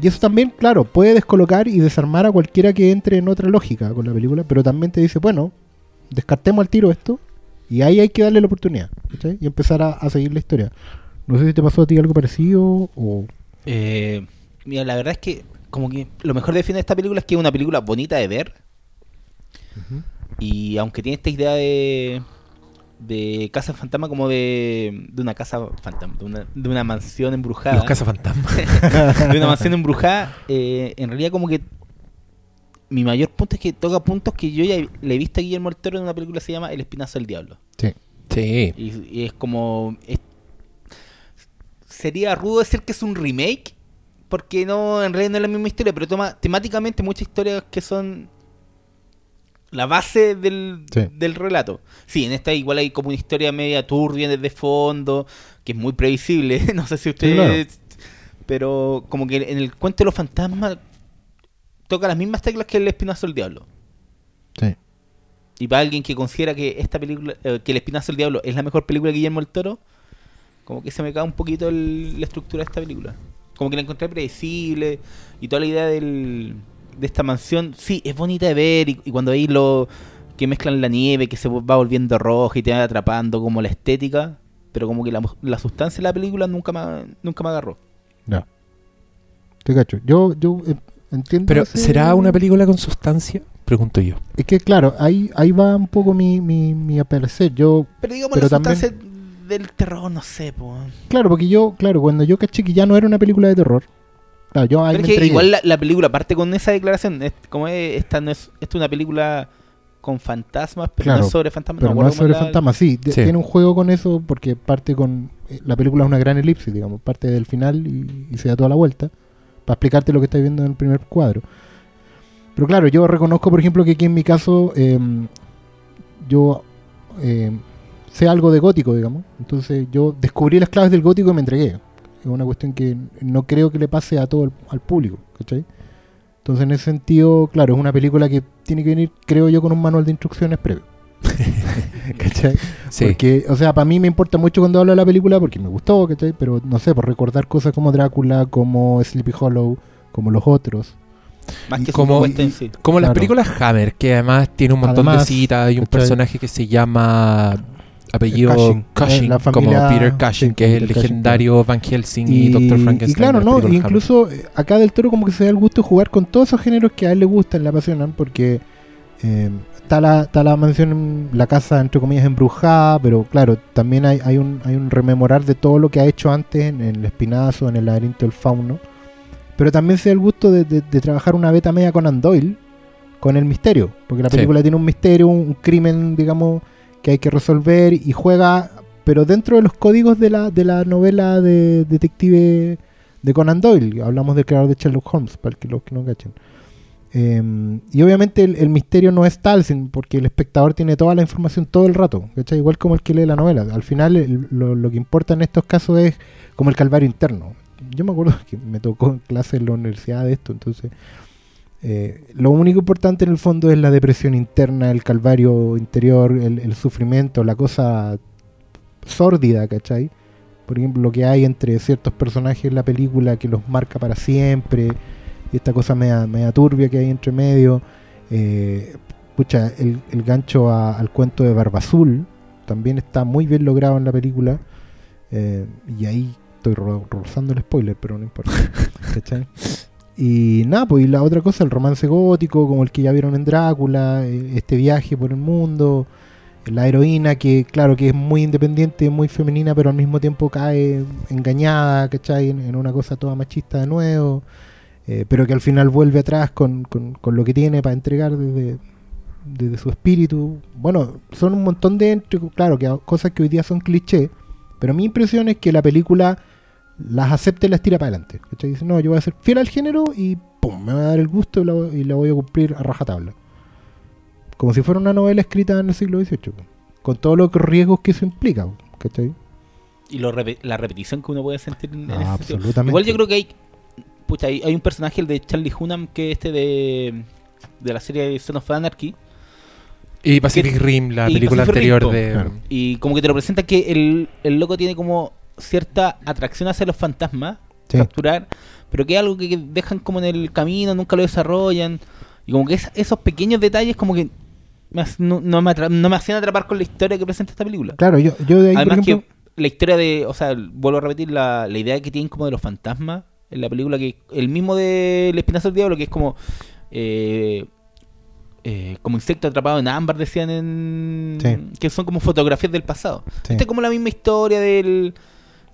Speaker 3: Y eso también, claro, puede descolocar y desarmar a cualquiera que entre en otra lógica con la película, pero también te dice, bueno, descartemos al tiro esto y ahí hay que darle la oportunidad ¿cachai? y empezar a, a seguir la historia. No sé si te pasó a ti algo parecido o...
Speaker 2: Eh, mira, la verdad es que como que lo mejor define esta película es que es una película bonita de ver y aunque tiene esta idea de de casa fantasma como de, de una casa fantasma, de una, de una mansión embrujada.
Speaker 1: Los cazafantasmas.
Speaker 2: de una mansión embrujada, eh, en realidad como que mi mayor punto es que toca puntos que yo ya le he visto a Guillermo del Toro en una película que se llama El Espinazo del Diablo.
Speaker 3: Sí.
Speaker 1: Sí.
Speaker 2: Y, y es como... es- sería rudo decir que es un remake, porque no, en realidad no es la misma historia, pero toma temáticamente muchas historias que son la base del,
Speaker 3: Sí.
Speaker 2: del relato. Sí, en esta igual hay como una historia media turbia desde fondo, que es muy previsible, no sé si ustedes... Pero como que en el cuento de los fantasmas toca las mismas teclas que el Espinazo del Diablo.
Speaker 3: Sí.
Speaker 2: Y para alguien que considera que esta película, eh, que El Espinazo del Diablo es la mejor película de Guillermo del Toro, como que se me cae un poquito el- la estructura de esta película. Como que la encontré predecible y toda la idea del, de esta mansión, sí, es bonita de ver y, y cuando veis lo que mezclan la nieve, que se va volviendo roja y te va atrapando como la estética, pero como que la, la sustancia de la película nunca me, nunca me agarró.
Speaker 3: Ya. Te cacho. Yo, yo eh, entiendo.
Speaker 1: Pero,
Speaker 3: ese-
Speaker 1: ¿será una película con sustancia? Pregunto yo.
Speaker 3: Es que, claro, ahí, ahí va un poco mi, mi, mi parecer. Yo,
Speaker 2: Pero digamos
Speaker 3: Pero
Speaker 2: la
Speaker 3: también-
Speaker 2: sustancia del terror, no sé, po.
Speaker 3: claro, porque yo, claro, cuando yo caché que ya no era una película de terror. Claro, yo ahí
Speaker 2: Pero es
Speaker 3: me
Speaker 2: que igual la, la película parte con esa declaración. es- como es, esta no es, esta es una película con fantasmas, pero
Speaker 3: Claro,
Speaker 2: no es sobre fantasmas.
Speaker 3: Pero no
Speaker 2: acuerdo
Speaker 3: es sobre fantasmas, sí. Tiene un juego con eso porque parte con. eh, La película es una gran elipsis, digamos. Parte del final y, y se da toda la vuelta. Para explicarte lo que estás viendo en el primer cuadro. Pero claro, yo reconozco, por ejemplo, que aquí en mi caso. em, yo. em, sé algo de gótico, digamos. Entonces yo descubrí las claves del gótico y me entregué. Es una cuestión que no creo que le pase a todo el, al público, ¿cachai? Entonces en ese sentido, claro, es una película que tiene que venir, creo yo, con un manual de instrucciones previo. ¿Cachai?
Speaker 1: Sí.
Speaker 3: Porque, o sea, para mí me importa mucho cuando hablo de la película porque me gustó, ¿cachai? Pero no sé, por recordar cosas como Drácula, como Sleepy Hollow, como los otros.
Speaker 2: Más que
Speaker 1: como-
Speaker 2: en sí.
Speaker 1: Como las películas Hammer, que además tiene un montón
Speaker 3: Además,
Speaker 1: de citas. Hay un
Speaker 3: ¿cachai?
Speaker 1: personaje que se llama apellido
Speaker 3: Cushing,
Speaker 1: Cushing,
Speaker 3: eh, la
Speaker 1: como
Speaker 3: familia-
Speaker 1: Peter Cushing,
Speaker 3: sí,
Speaker 1: que es el
Speaker 3: Cushing,
Speaker 1: legendario Van Helsing y, Dr. Frankenstein.
Speaker 3: y claro, ¿no?
Speaker 1: Hammer.
Speaker 3: Incluso eh, acá del Toro como que se da el gusto de jugar con todos esos géneros que a él le gustan, le apasionan, porque eh, está, la, está la mansión, la casa entre comillas embrujada, pero claro, también hay, hay, un, hay un rememorar de todo lo que ha hecho antes en, en el espinazo, en el laberinto del fauno. Pero también se da el gusto de, de- de trabajar una beta media con Doyle, con el misterio, porque la
Speaker 1: Sí.
Speaker 3: película tiene un misterio, un, un crimen, digamos, que hay que resolver y juega, pero dentro de los códigos de la, de la novela de detective de Conan Doyle. Hablamos del creador de Sherlock Holmes, para que los que no cachen. Eh, y obviamente el, el misterio no es tal, porque el espectador tiene toda la información todo el rato, ¿cachai? igual como el que lee la novela. Al final el- lo, lo que importa en estos casos es como el calvario interno. Yo me acuerdo que me tocó en clase en la universidad de esto, entonces eh, lo único importante en el fondo es la depresión interna, el calvario interior, el, el sufrimiento, la cosa sórdida, ¿cachai? Por ejemplo, lo que hay entre ciertos personajes en la película que los marca para siempre, y esta cosa media, media turbia que hay entre medio. Eh, pucha, el, el gancho a- al cuento de Barba Azul también está muy bien logrado en la película. eh, y ahí estoy ro- rozando el spoiler, pero no importa. ¿cachai? Y nada, pues y la otra cosa, el romance gótico, como el que ya vieron en Drácula, eh, este viaje por el mundo, la heroína que, claro, que es muy independiente, muy femenina, pero al mismo tiempo cae engañada, ¿cachai? En, una cosa toda machista de nuevo, eh, pero que al final vuelve atrás con, con- con lo que tiene para entregar desde, desde su espíritu. Bueno, son un montón de, claro, que cosas que hoy día son cliché, pero mi impresión es que la película las acepta y las tira para adelante. ¿cachai? Dice, no, yo voy a ser fiel al género y pum, me va a dar el gusto y la, voy- y la voy a cumplir a rajatabla. Como si fuera una novela escrita en el siglo XVIII, con todos los riesgos que eso implica. ¿cachai?
Speaker 2: Y lo la repetición que uno puede sentir en, en ese sentido.
Speaker 3: absolutamente.
Speaker 2: Igual yo creo que hay, pucha, hay, hay un personaje, el de Charlie Hunnam, que este de, de la serie Son of Anarchy,
Speaker 1: Y Pacific Rim, la película
Speaker 2: Pacific
Speaker 1: anterior de...
Speaker 3: Claro.
Speaker 2: y como que te lo presenta que el, el loco tiene como cierta atracción hacia los fantasmas,
Speaker 3: Sí.
Speaker 2: capturar, pero que es algo que, dejan como en el camino, nunca lo desarrollan, y como que es- esos pequeños detalles como que me no, no me no me hacían atrapar con la historia que presenta esta película.
Speaker 3: Claro, yo, yo de ahí, por
Speaker 2: Además
Speaker 3: ejemplo,
Speaker 2: que la historia de, o sea, vuelvo a repetir la, la idea que tienen como de los fantasmas en la película que el mismo de El Espinazo del Diablo que es como eh, eh, como insecto atrapado en ámbar decían en
Speaker 3: Sí.
Speaker 2: que son como fotografías del pasado.
Speaker 3: Sí.
Speaker 2: Esta es como la misma historia del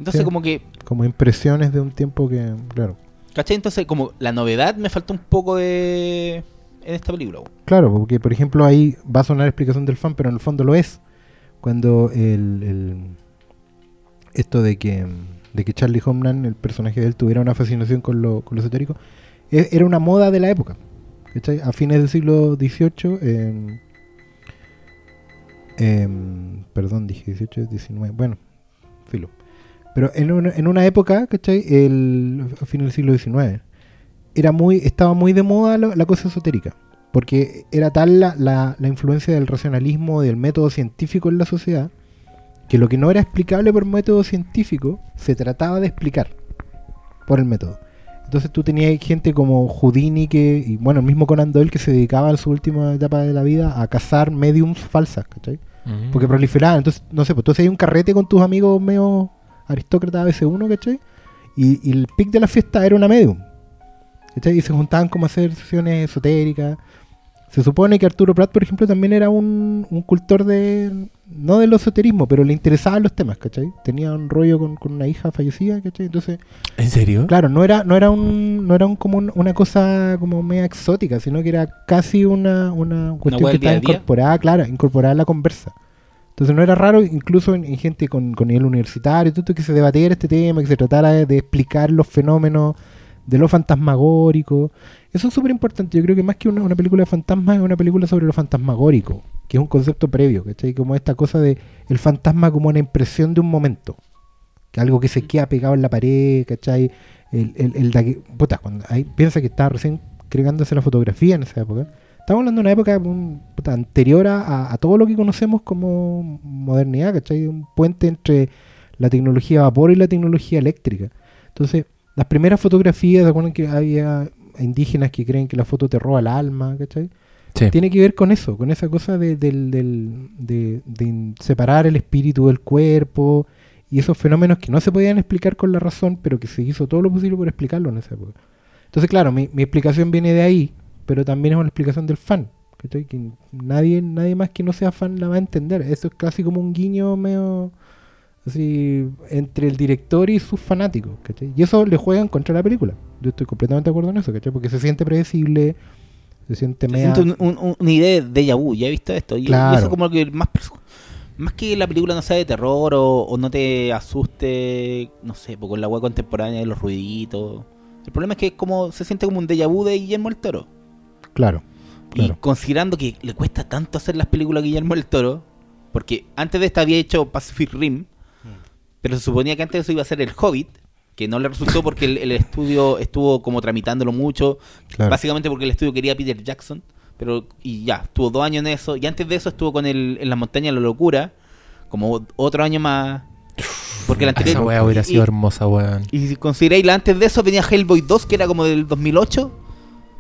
Speaker 2: entonces
Speaker 3: Sí.
Speaker 2: como que
Speaker 3: como impresiones de un tiempo que, claro.
Speaker 2: ¿cachai? Entonces como la novedad me faltó un poco de en esta película.
Speaker 3: Claro, porque por ejemplo ahí va a sonar explicación del fan, pero en el fondo lo es. Cuando el, el- esto de que de que Charlie Homeland, el personaje de él, tuviera una fascinación con lo, con lo esotérico, e- era una moda de la época. ¿cachai? A fines del siglo XVIII, em, em, perdón, dije 18, 19, bueno, filo. Pero en una, en una época, ¿cachai? El, a fines del siglo XIX, era muy, estaba muy de moda la, la cosa esotérica. Porque era tal la, la- la influencia del racionalismo, del método científico en la sociedad, que lo que no era explicable por método científico, se trataba de explicar por el método. Entonces tú tenías gente como Houdini, que, y bueno, el mismo Conan Doyle, que se dedicaba en su última etapa de la vida a cazar mediums falsas, ¿cachai?
Speaker 1: Mm.
Speaker 3: Porque proliferaban. Entonces, no sé, pues tú hacías un carrete con tus amigos medio aristócratas ABC1, ¿cachai? Y, y el pic de la fiesta era una medium. ¿cachai? Y se juntaban como a hacer sesiones esotéricas. Se supone que Arturo Prat, por ejemplo, también era un, un cultor de. No del esoterismo, pero le interesaban los temas, ¿cachai? Tenía un rollo con, con una hija fallecida, ¿cachai? Entonces,
Speaker 1: ¿En serio?
Speaker 3: Claro, no era, no era un, no era un, como un- una cosa como media exótica, sino que era casi una, una cuestión que estaba incorporada, claro, incorporada a la conversa. Entonces no era raro, incluso en, en gente con, con nivel universitario, todo esto, que se debatiera este tema, que se tratara de, de explicar los fenómenos de lo fantasmagórico. Eso es súper importante. Yo creo que más que una, una película de fantasmas es una película sobre lo fantasmagórico, que es un concepto previo, ¿cachai? Como esta cosa de el fantasma como una impresión de un momento. Que algo que se queda pegado en la pared, ¿cachai? El, el, el de que- puta, cuando ahí piensa que estaba recién creándose la fotografía en esa época. Estamos hablando de una época un, anterior a, a todo lo que conocemos como modernidad, ¿cachai? Un puente entre la tecnología a vapor y la tecnología eléctrica. Entonces, las primeras fotografías, ¿se acuerdan que había indígenas que creen que la foto te roba el alma, ¿cachai?
Speaker 1: Sí.
Speaker 3: Tiene que ver con eso, con esa cosa de, del- del- de- separar el espíritu del cuerpo y esos fenómenos que no se podían explicar con la razón, pero que se hizo todo lo posible por explicarlo en esa época. Entonces, claro, mi, mi explicación viene de ahí, pero también es una explicación del fan. ¿cachai? Que nadie, nadie más que no sea fan la va a entender. Eso es casi como un guiño medio así entre el director y sus fanáticos. ¿cachai? Y eso le juegan contra la película. Yo estoy completamente de acuerdo en eso, ¿cachai? porque se siente predecible, se siente
Speaker 2: Te
Speaker 3: media...
Speaker 2: siento un- un- una idea de vu, ya he visto esto. Y, y
Speaker 3: Claro.
Speaker 2: eso como que más, más que la película no sea de terror o, o no te asuste, no sé, pues con la web contemporánea de los ruiditos. El problema es que es como se siente como un déjà vu de Guillermo el Toro.
Speaker 3: Claro, claro.
Speaker 2: Y considerando que le cuesta tanto hacer las películas a Guillermo el Toro, porque antes de esta había hecho Pacific Rim, pero se suponía que antes de eso iba a ser El Hobbit, que no le resultó porque el, el estudio estuvo como tramitándolo mucho,
Speaker 3: Claro.
Speaker 2: básicamente porque el estudio quería a Peter Jackson, pero y ya, estuvo dos años en eso, y antes de eso estuvo con el, en las montañas de la locura, como otro año más, porque la anterior...
Speaker 1: Esa weá hubiera
Speaker 2: y-
Speaker 1: sido hermosa, weón.
Speaker 2: y si consideráis la antes de eso venía Hellboy 2, que era como del 2008,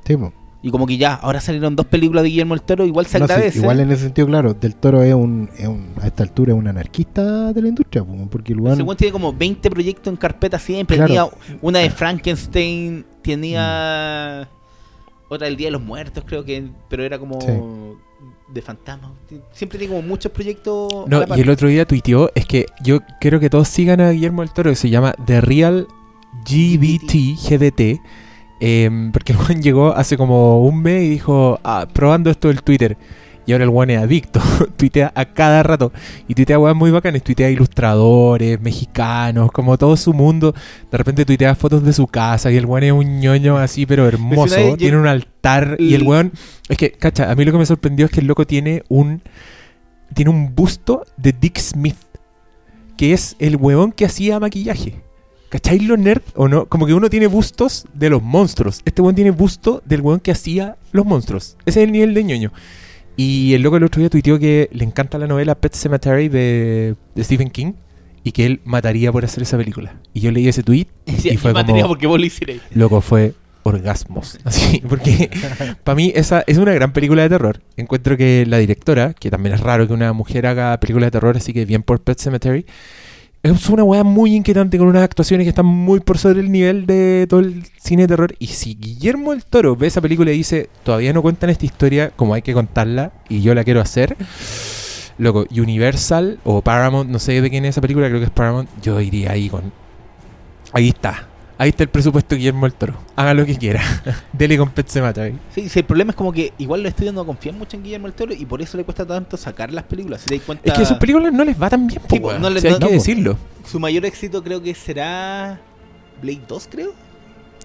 Speaker 3: Sí.
Speaker 2: Y como que ya, ahora salieron dos películas de Guillermo el Toro, igual se
Speaker 3: No, sí,
Speaker 2: agradece.
Speaker 3: igual en ese sentido, claro, Del Toro es un, es un- a esta altura es un anarquista de la industria, po, porque weón-
Speaker 2: weón tiene como 20 proyectos en carpeta siempre.
Speaker 3: Claro.
Speaker 2: Tenía una de Frankenstein, tenía otra del Día de los Muertos, creo que, pero era como
Speaker 3: Sí.
Speaker 2: de fantasma. Siempre tiene como muchos proyectos.
Speaker 1: No, y el otro día tuiteó, es que yo quiero que todos sigan a Guillermo del Toro, que se llama The Real GBT, GDT, em, porque el Juan llegó hace como un mes y dijo, ah, probando esto del Twitter. Y ahora el weón es adicto. tuitea a cada rato. Y tuitea weón muy bacanes. Tuitea ilustradores, mexicanos, como todo su mundo. De repente tuitea fotos de su casa. Y el weón es un ñoño así, pero hermoso. tiene un altar. Y el weón. Es que, cacha, a mí lo que me sorprendió es que el loco tiene un. Tiene un busto de Dick Smith. Que es el weón que hacía maquillaje. ¿Cacháis lo nerd o no? Como que uno tiene bustos de los monstruos. Este weón tiene busto del weón que hacía los monstruos. Ese es el nivel de ñoño. Y el loco el otro día tuiteó que le encanta la novela Pet Cemetery de, de Stephen King y que él mataría por hacer esa película. Y yo leí ese tweet
Speaker 2: Y,
Speaker 1: y fue como,
Speaker 2: porque vos lo hicierais.
Speaker 1: loco, fue orgasmos. Así, porque para mí esa es una gran película de terror. Encuentro que la directora, que también es raro que una mujer haga películas de terror, así que bien por Pet Cemetery, es una weá muy inquietante con unas actuaciones que están muy por sobre el nivel de todo el cine de terror. Y si Guillermo el Toro ve esa película y dice, todavía no cuentan esta historia como hay que contarla y yo la quiero hacer, loco, Universal o Paramount, no sé de quién es esa película, creo que es Paramount, yo iría ahí con... Ahí está. Ahí está el presupuesto de Guillermo el Toro. Haga lo que quiera. Dele con Pet Sematary.
Speaker 2: Sí, sí, el problema es como que igual los estudios no confían mucho en Guillermo el Toro y por eso le cuesta tanto sacar las películas. Si cuenta,
Speaker 1: Es que a sus películas no les va tan bien, po,
Speaker 2: Sí,
Speaker 1: weón.
Speaker 2: no le-
Speaker 1: Si hay
Speaker 2: no-
Speaker 1: que
Speaker 3: no, po.
Speaker 1: decirlo.
Speaker 2: su mayor éxito creo que será Blade 2, creo.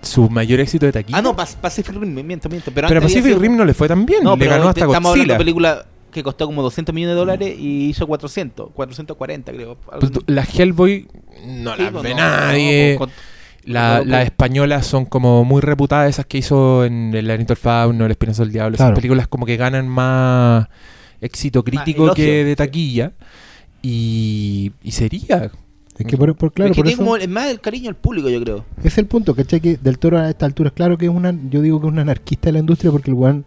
Speaker 1: Su mayor éxito de taquilla.
Speaker 2: Ah, no, Pacific Rim, miento, miento. Pero,
Speaker 1: pero Pacific
Speaker 2: sido-
Speaker 1: Rim no le fue tan bien.
Speaker 2: No,
Speaker 1: le ganó hasta
Speaker 2: estamos hablando de
Speaker 1: Godzilla.
Speaker 2: película que costó como 200 millones de dólares y hizo 400, 440 creo.
Speaker 1: Pues la Hellboy no
Speaker 2: Sí,
Speaker 1: la
Speaker 2: pues,
Speaker 1: ve
Speaker 2: no,
Speaker 1: nadie.
Speaker 2: no, con-
Speaker 1: La- las españolas son como muy reputadas, esas que hizo en El laberinto del fauno, El espinazo del diablo.
Speaker 3: Claro.
Speaker 1: Esas películas como que ganan más éxito crítico que de taquilla. Y, y sería.
Speaker 3: Es que por, por- claro,
Speaker 2: es que
Speaker 3: por
Speaker 2: tiene
Speaker 3: eso
Speaker 2: como el- más el cariño al público, yo creo.
Speaker 3: es el punto, ¿cachai? Que Del Toro a esta altura, claro que es una, yo digo que es un anarquista de la industria porque el weón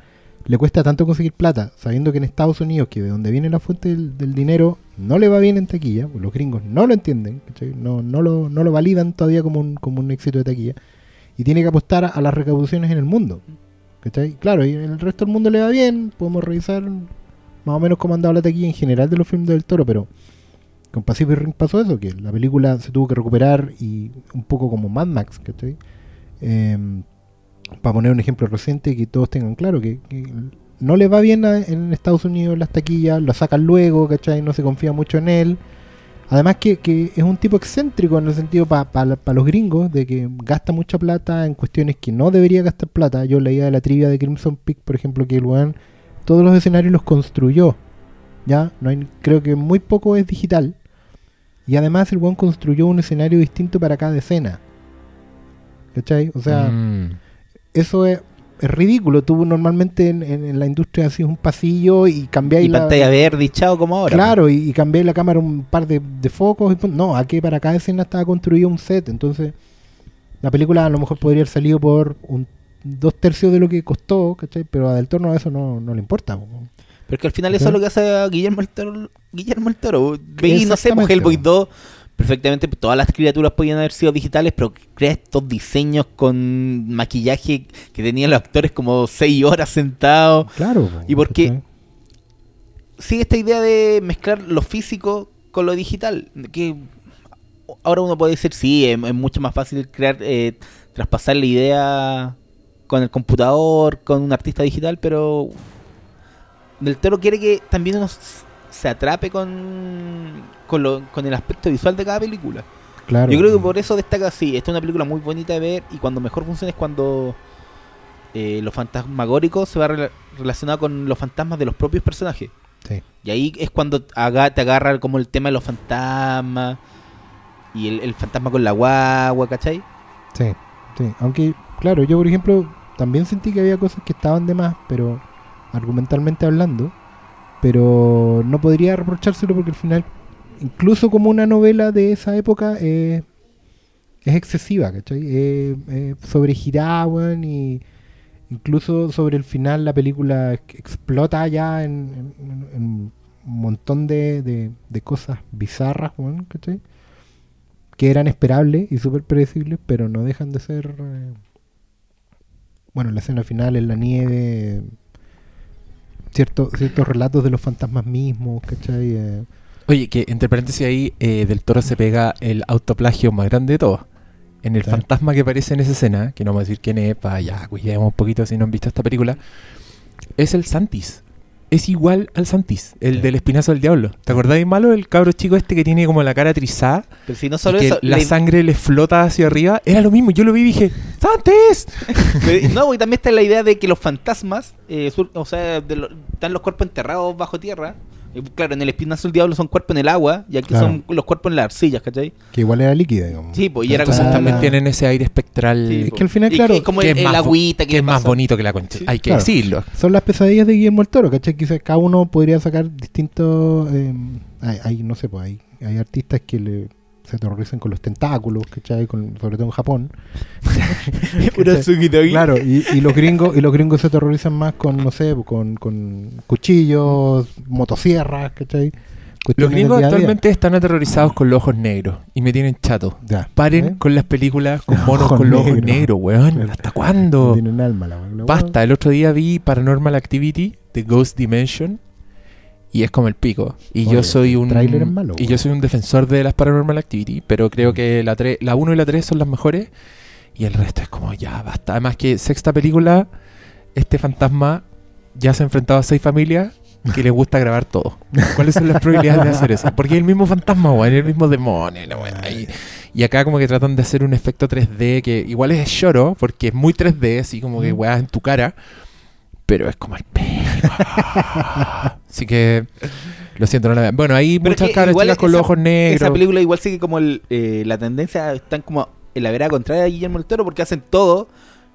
Speaker 3: le cuesta tanto conseguir plata, sabiendo que en Estados Unidos, que de donde viene la fuente del, dinero, no le va bien en taquilla, pues los gringos no lo entienden. No, no, lo, no lo validan todavía como un, como un éxito de taquilla, y tiene que apostar a, las recaudaciones en el mundo, ¿cachai? Claro, y en el resto del mundo le va bien, podemos revisar más o menos cómo andaba la taquilla en general de los filmes del Toro, pero con Pacific Rim pasó eso, que la película se tuvo que recuperar y un poco como Mad Max, ¿cachai? Em, para poner un ejemplo reciente que todos tengan claro que, no le va bien en Estados Unidos las taquillas, lo sacan luego, ¿cachai? No se confía mucho en él. Además que, que es un tipo excéntrico en el sentido para los gringos, de que gasta mucha plata en cuestiones que no debería gastar plata. Yo leía de la trivia de Crimson Peak, por ejemplo, que el weón todos los escenarios los construyó. ¿Ya? No hay, creo que muy poco es digital. Y además el weón construyó un escenario distinto para cada escena. ¿Cachai? O sea,
Speaker 1: Mm.
Speaker 3: Eso es, es ridículo. Tú normalmente en, en- en la industria haces un pasillo y cambiáis
Speaker 2: Y
Speaker 3: la
Speaker 2: pantalla verde y chao como ahora.
Speaker 3: Claro, y, y cambiáis la cámara un par de, de focos. Y no, aquí para cada escena estaba construido un set. Entonces, la película a lo mejor podría haber salido por un dos tercios de lo que costó, ¿cachai? Pero a Del Toro eso no, no le importa. po.
Speaker 2: Pero es que al final eso es lo que hace a Guillermo el Toro. Guillermo el Toro. Veis, no sé, pues. Hellboy 2. Perfectamente, todas las criaturas podían haber sido digitales, pero crea estos diseños con maquillaje que tenían los actores como 6 horas sentados.
Speaker 3: Claro.
Speaker 2: ¿Y por qué?
Speaker 3: ¿cachai?
Speaker 2: Sigue esta idea de mezclar lo físico con lo digital. Que ahora uno puede decir, sí, es, es mucho más fácil crear, eh, traspasar la idea con el computador, con un artista digital, pero Del Toro quiere que también uno se atrape con, con, lo- con el aspecto visual de cada película.
Speaker 3: Claro.
Speaker 2: Yo creo que por eso destaca así. Esta es una película muy bonita de ver y cuando mejor funciona es cuando eh, lo fantasmagórico se va rela- relacionado con los fantasmas de los propios personajes.
Speaker 3: Sí.
Speaker 2: Y ahí es cuando aga- te agarra como el tema de los fantasmas y el, el fantasma con la guagua, ¿cachai?
Speaker 3: Sí, sí. Aunque, claro, yo por ejemplo también sentí que había cosas que estaban de más, pero argumentalmente hablando, pero no podría reprochárselo porque al final, incluso como una novela de esa época, eh, es excesiva, ¿cachai? Eh, eh, sobregirada, y incluso sobre el final la película ex- explota ya en, un montón de, cosas bizarras, weón, ¿cachai? que eran esperables y súper predecibles, pero no dejan de ser... eh, bueno, la escena final en la nieve, cierto, ciertos relatos de los fantasmas mismos, ¿cachai? Eh,
Speaker 1: Oye, que entre paréntesis ahí, eh, Del Toro se pega el autoplagio más grande de todos. En el fantasma que aparece en esa escena, que no vamos a decir quién es, para ya, cuidemos un poquito si no han visto esta película, es el Santis. Es igual al Santis, el
Speaker 3: Sí.
Speaker 1: del espinazo del diablo. ¿Te acordáis malo? El cabro chico este que tiene como la cara trizada
Speaker 2: Pero si no
Speaker 1: y
Speaker 2: solo
Speaker 1: que
Speaker 2: eso.
Speaker 1: la sangre le flota hacia arriba. Era lo mismo. Yo lo vi y dije, ¡Santis!
Speaker 2: Pero- no, y también está la idea de que los fantasmas, eh, sur- o sea, de lo- están los cuerpos enterrados bajo tierra. Claro, en el espinazo del diablo son cuerpos en el agua, y aquí
Speaker 3: Claro.
Speaker 2: son los cuerpos en las arcillas, ¿cachai?
Speaker 3: Que igual era líquida, digamos.
Speaker 2: Sí, pues, y era
Speaker 1: Entonces
Speaker 2: como
Speaker 1: también
Speaker 3: la-
Speaker 1: tienen ese aire espectral
Speaker 2: Sí,
Speaker 3: Es
Speaker 2: po.
Speaker 3: que al final,
Speaker 2: Y
Speaker 3: claro,
Speaker 2: es como
Speaker 1: que
Speaker 2: el,
Speaker 1: es
Speaker 2: el
Speaker 1: más bo-
Speaker 2: agüita que,
Speaker 1: que es más bonito que la concha.
Speaker 2: Sí.
Speaker 1: Hay que
Speaker 3: Claro.
Speaker 1: decirlo.
Speaker 3: Son las pesadillas de Guillermo el Toro, ¿cachai? Quizás cada uno podría sacar distintos... eh, hay, hay, no sé, pues hay, hay artistas que le, se aterrorizan con los tentáculos, ¿cachai? Con, sobre todo en Japón. Claro, y, y los gringos y los gringos se aterrorizan más con, no sé, con, con cuchillos, motosierras, ¿cachai?
Speaker 1: Los gringos actualmente están aterrorizados con los ojos negros y me tienen chato.
Speaker 3: Ya,
Speaker 1: Paren
Speaker 3: ¿eh?
Speaker 1: con las películas con monos
Speaker 3: Ojos
Speaker 1: con los ojos
Speaker 3: negros.
Speaker 1: negros, weón.
Speaker 3: Claro.
Speaker 1: ¿Hasta
Speaker 3: No
Speaker 1: cuándo?
Speaker 3: tienen alma la la
Speaker 1: Basta, el otro día vi Paranormal Activity de Ghost Dimension y es como el pico. Y
Speaker 3: Oye,
Speaker 1: yo soy un
Speaker 3: tráiler es malo,
Speaker 1: y yo soy un defensor de las Paranormal Activity, pero creo que la 3, la 1 y la 3 son las mejores y el resto es como ya basta. Además que sexta película este fantasma ya se ha enfrentado a seis familias que les gusta grabar todo. ¿Cuáles son las probabilidades de hacer eso? Porque es el mismo fantasma, weón, es el mismo demonio, y- y acá como que tratan de hacer un efecto 3D que igual es lloro, porque es muy 3D, así como que
Speaker 3: Mm.
Speaker 1: weas en tu cara, pero es como el pico. así que lo siento, no la vean. Bueno, hay
Speaker 2: Pero
Speaker 1: muchas
Speaker 2: que
Speaker 1: caras chicas con
Speaker 2: esa-
Speaker 1: los ojos negros.
Speaker 2: Esa película igual sigue como el, eh, la tendencia, están como en la vereda contraria de Guillermo el Toro porque hacen todo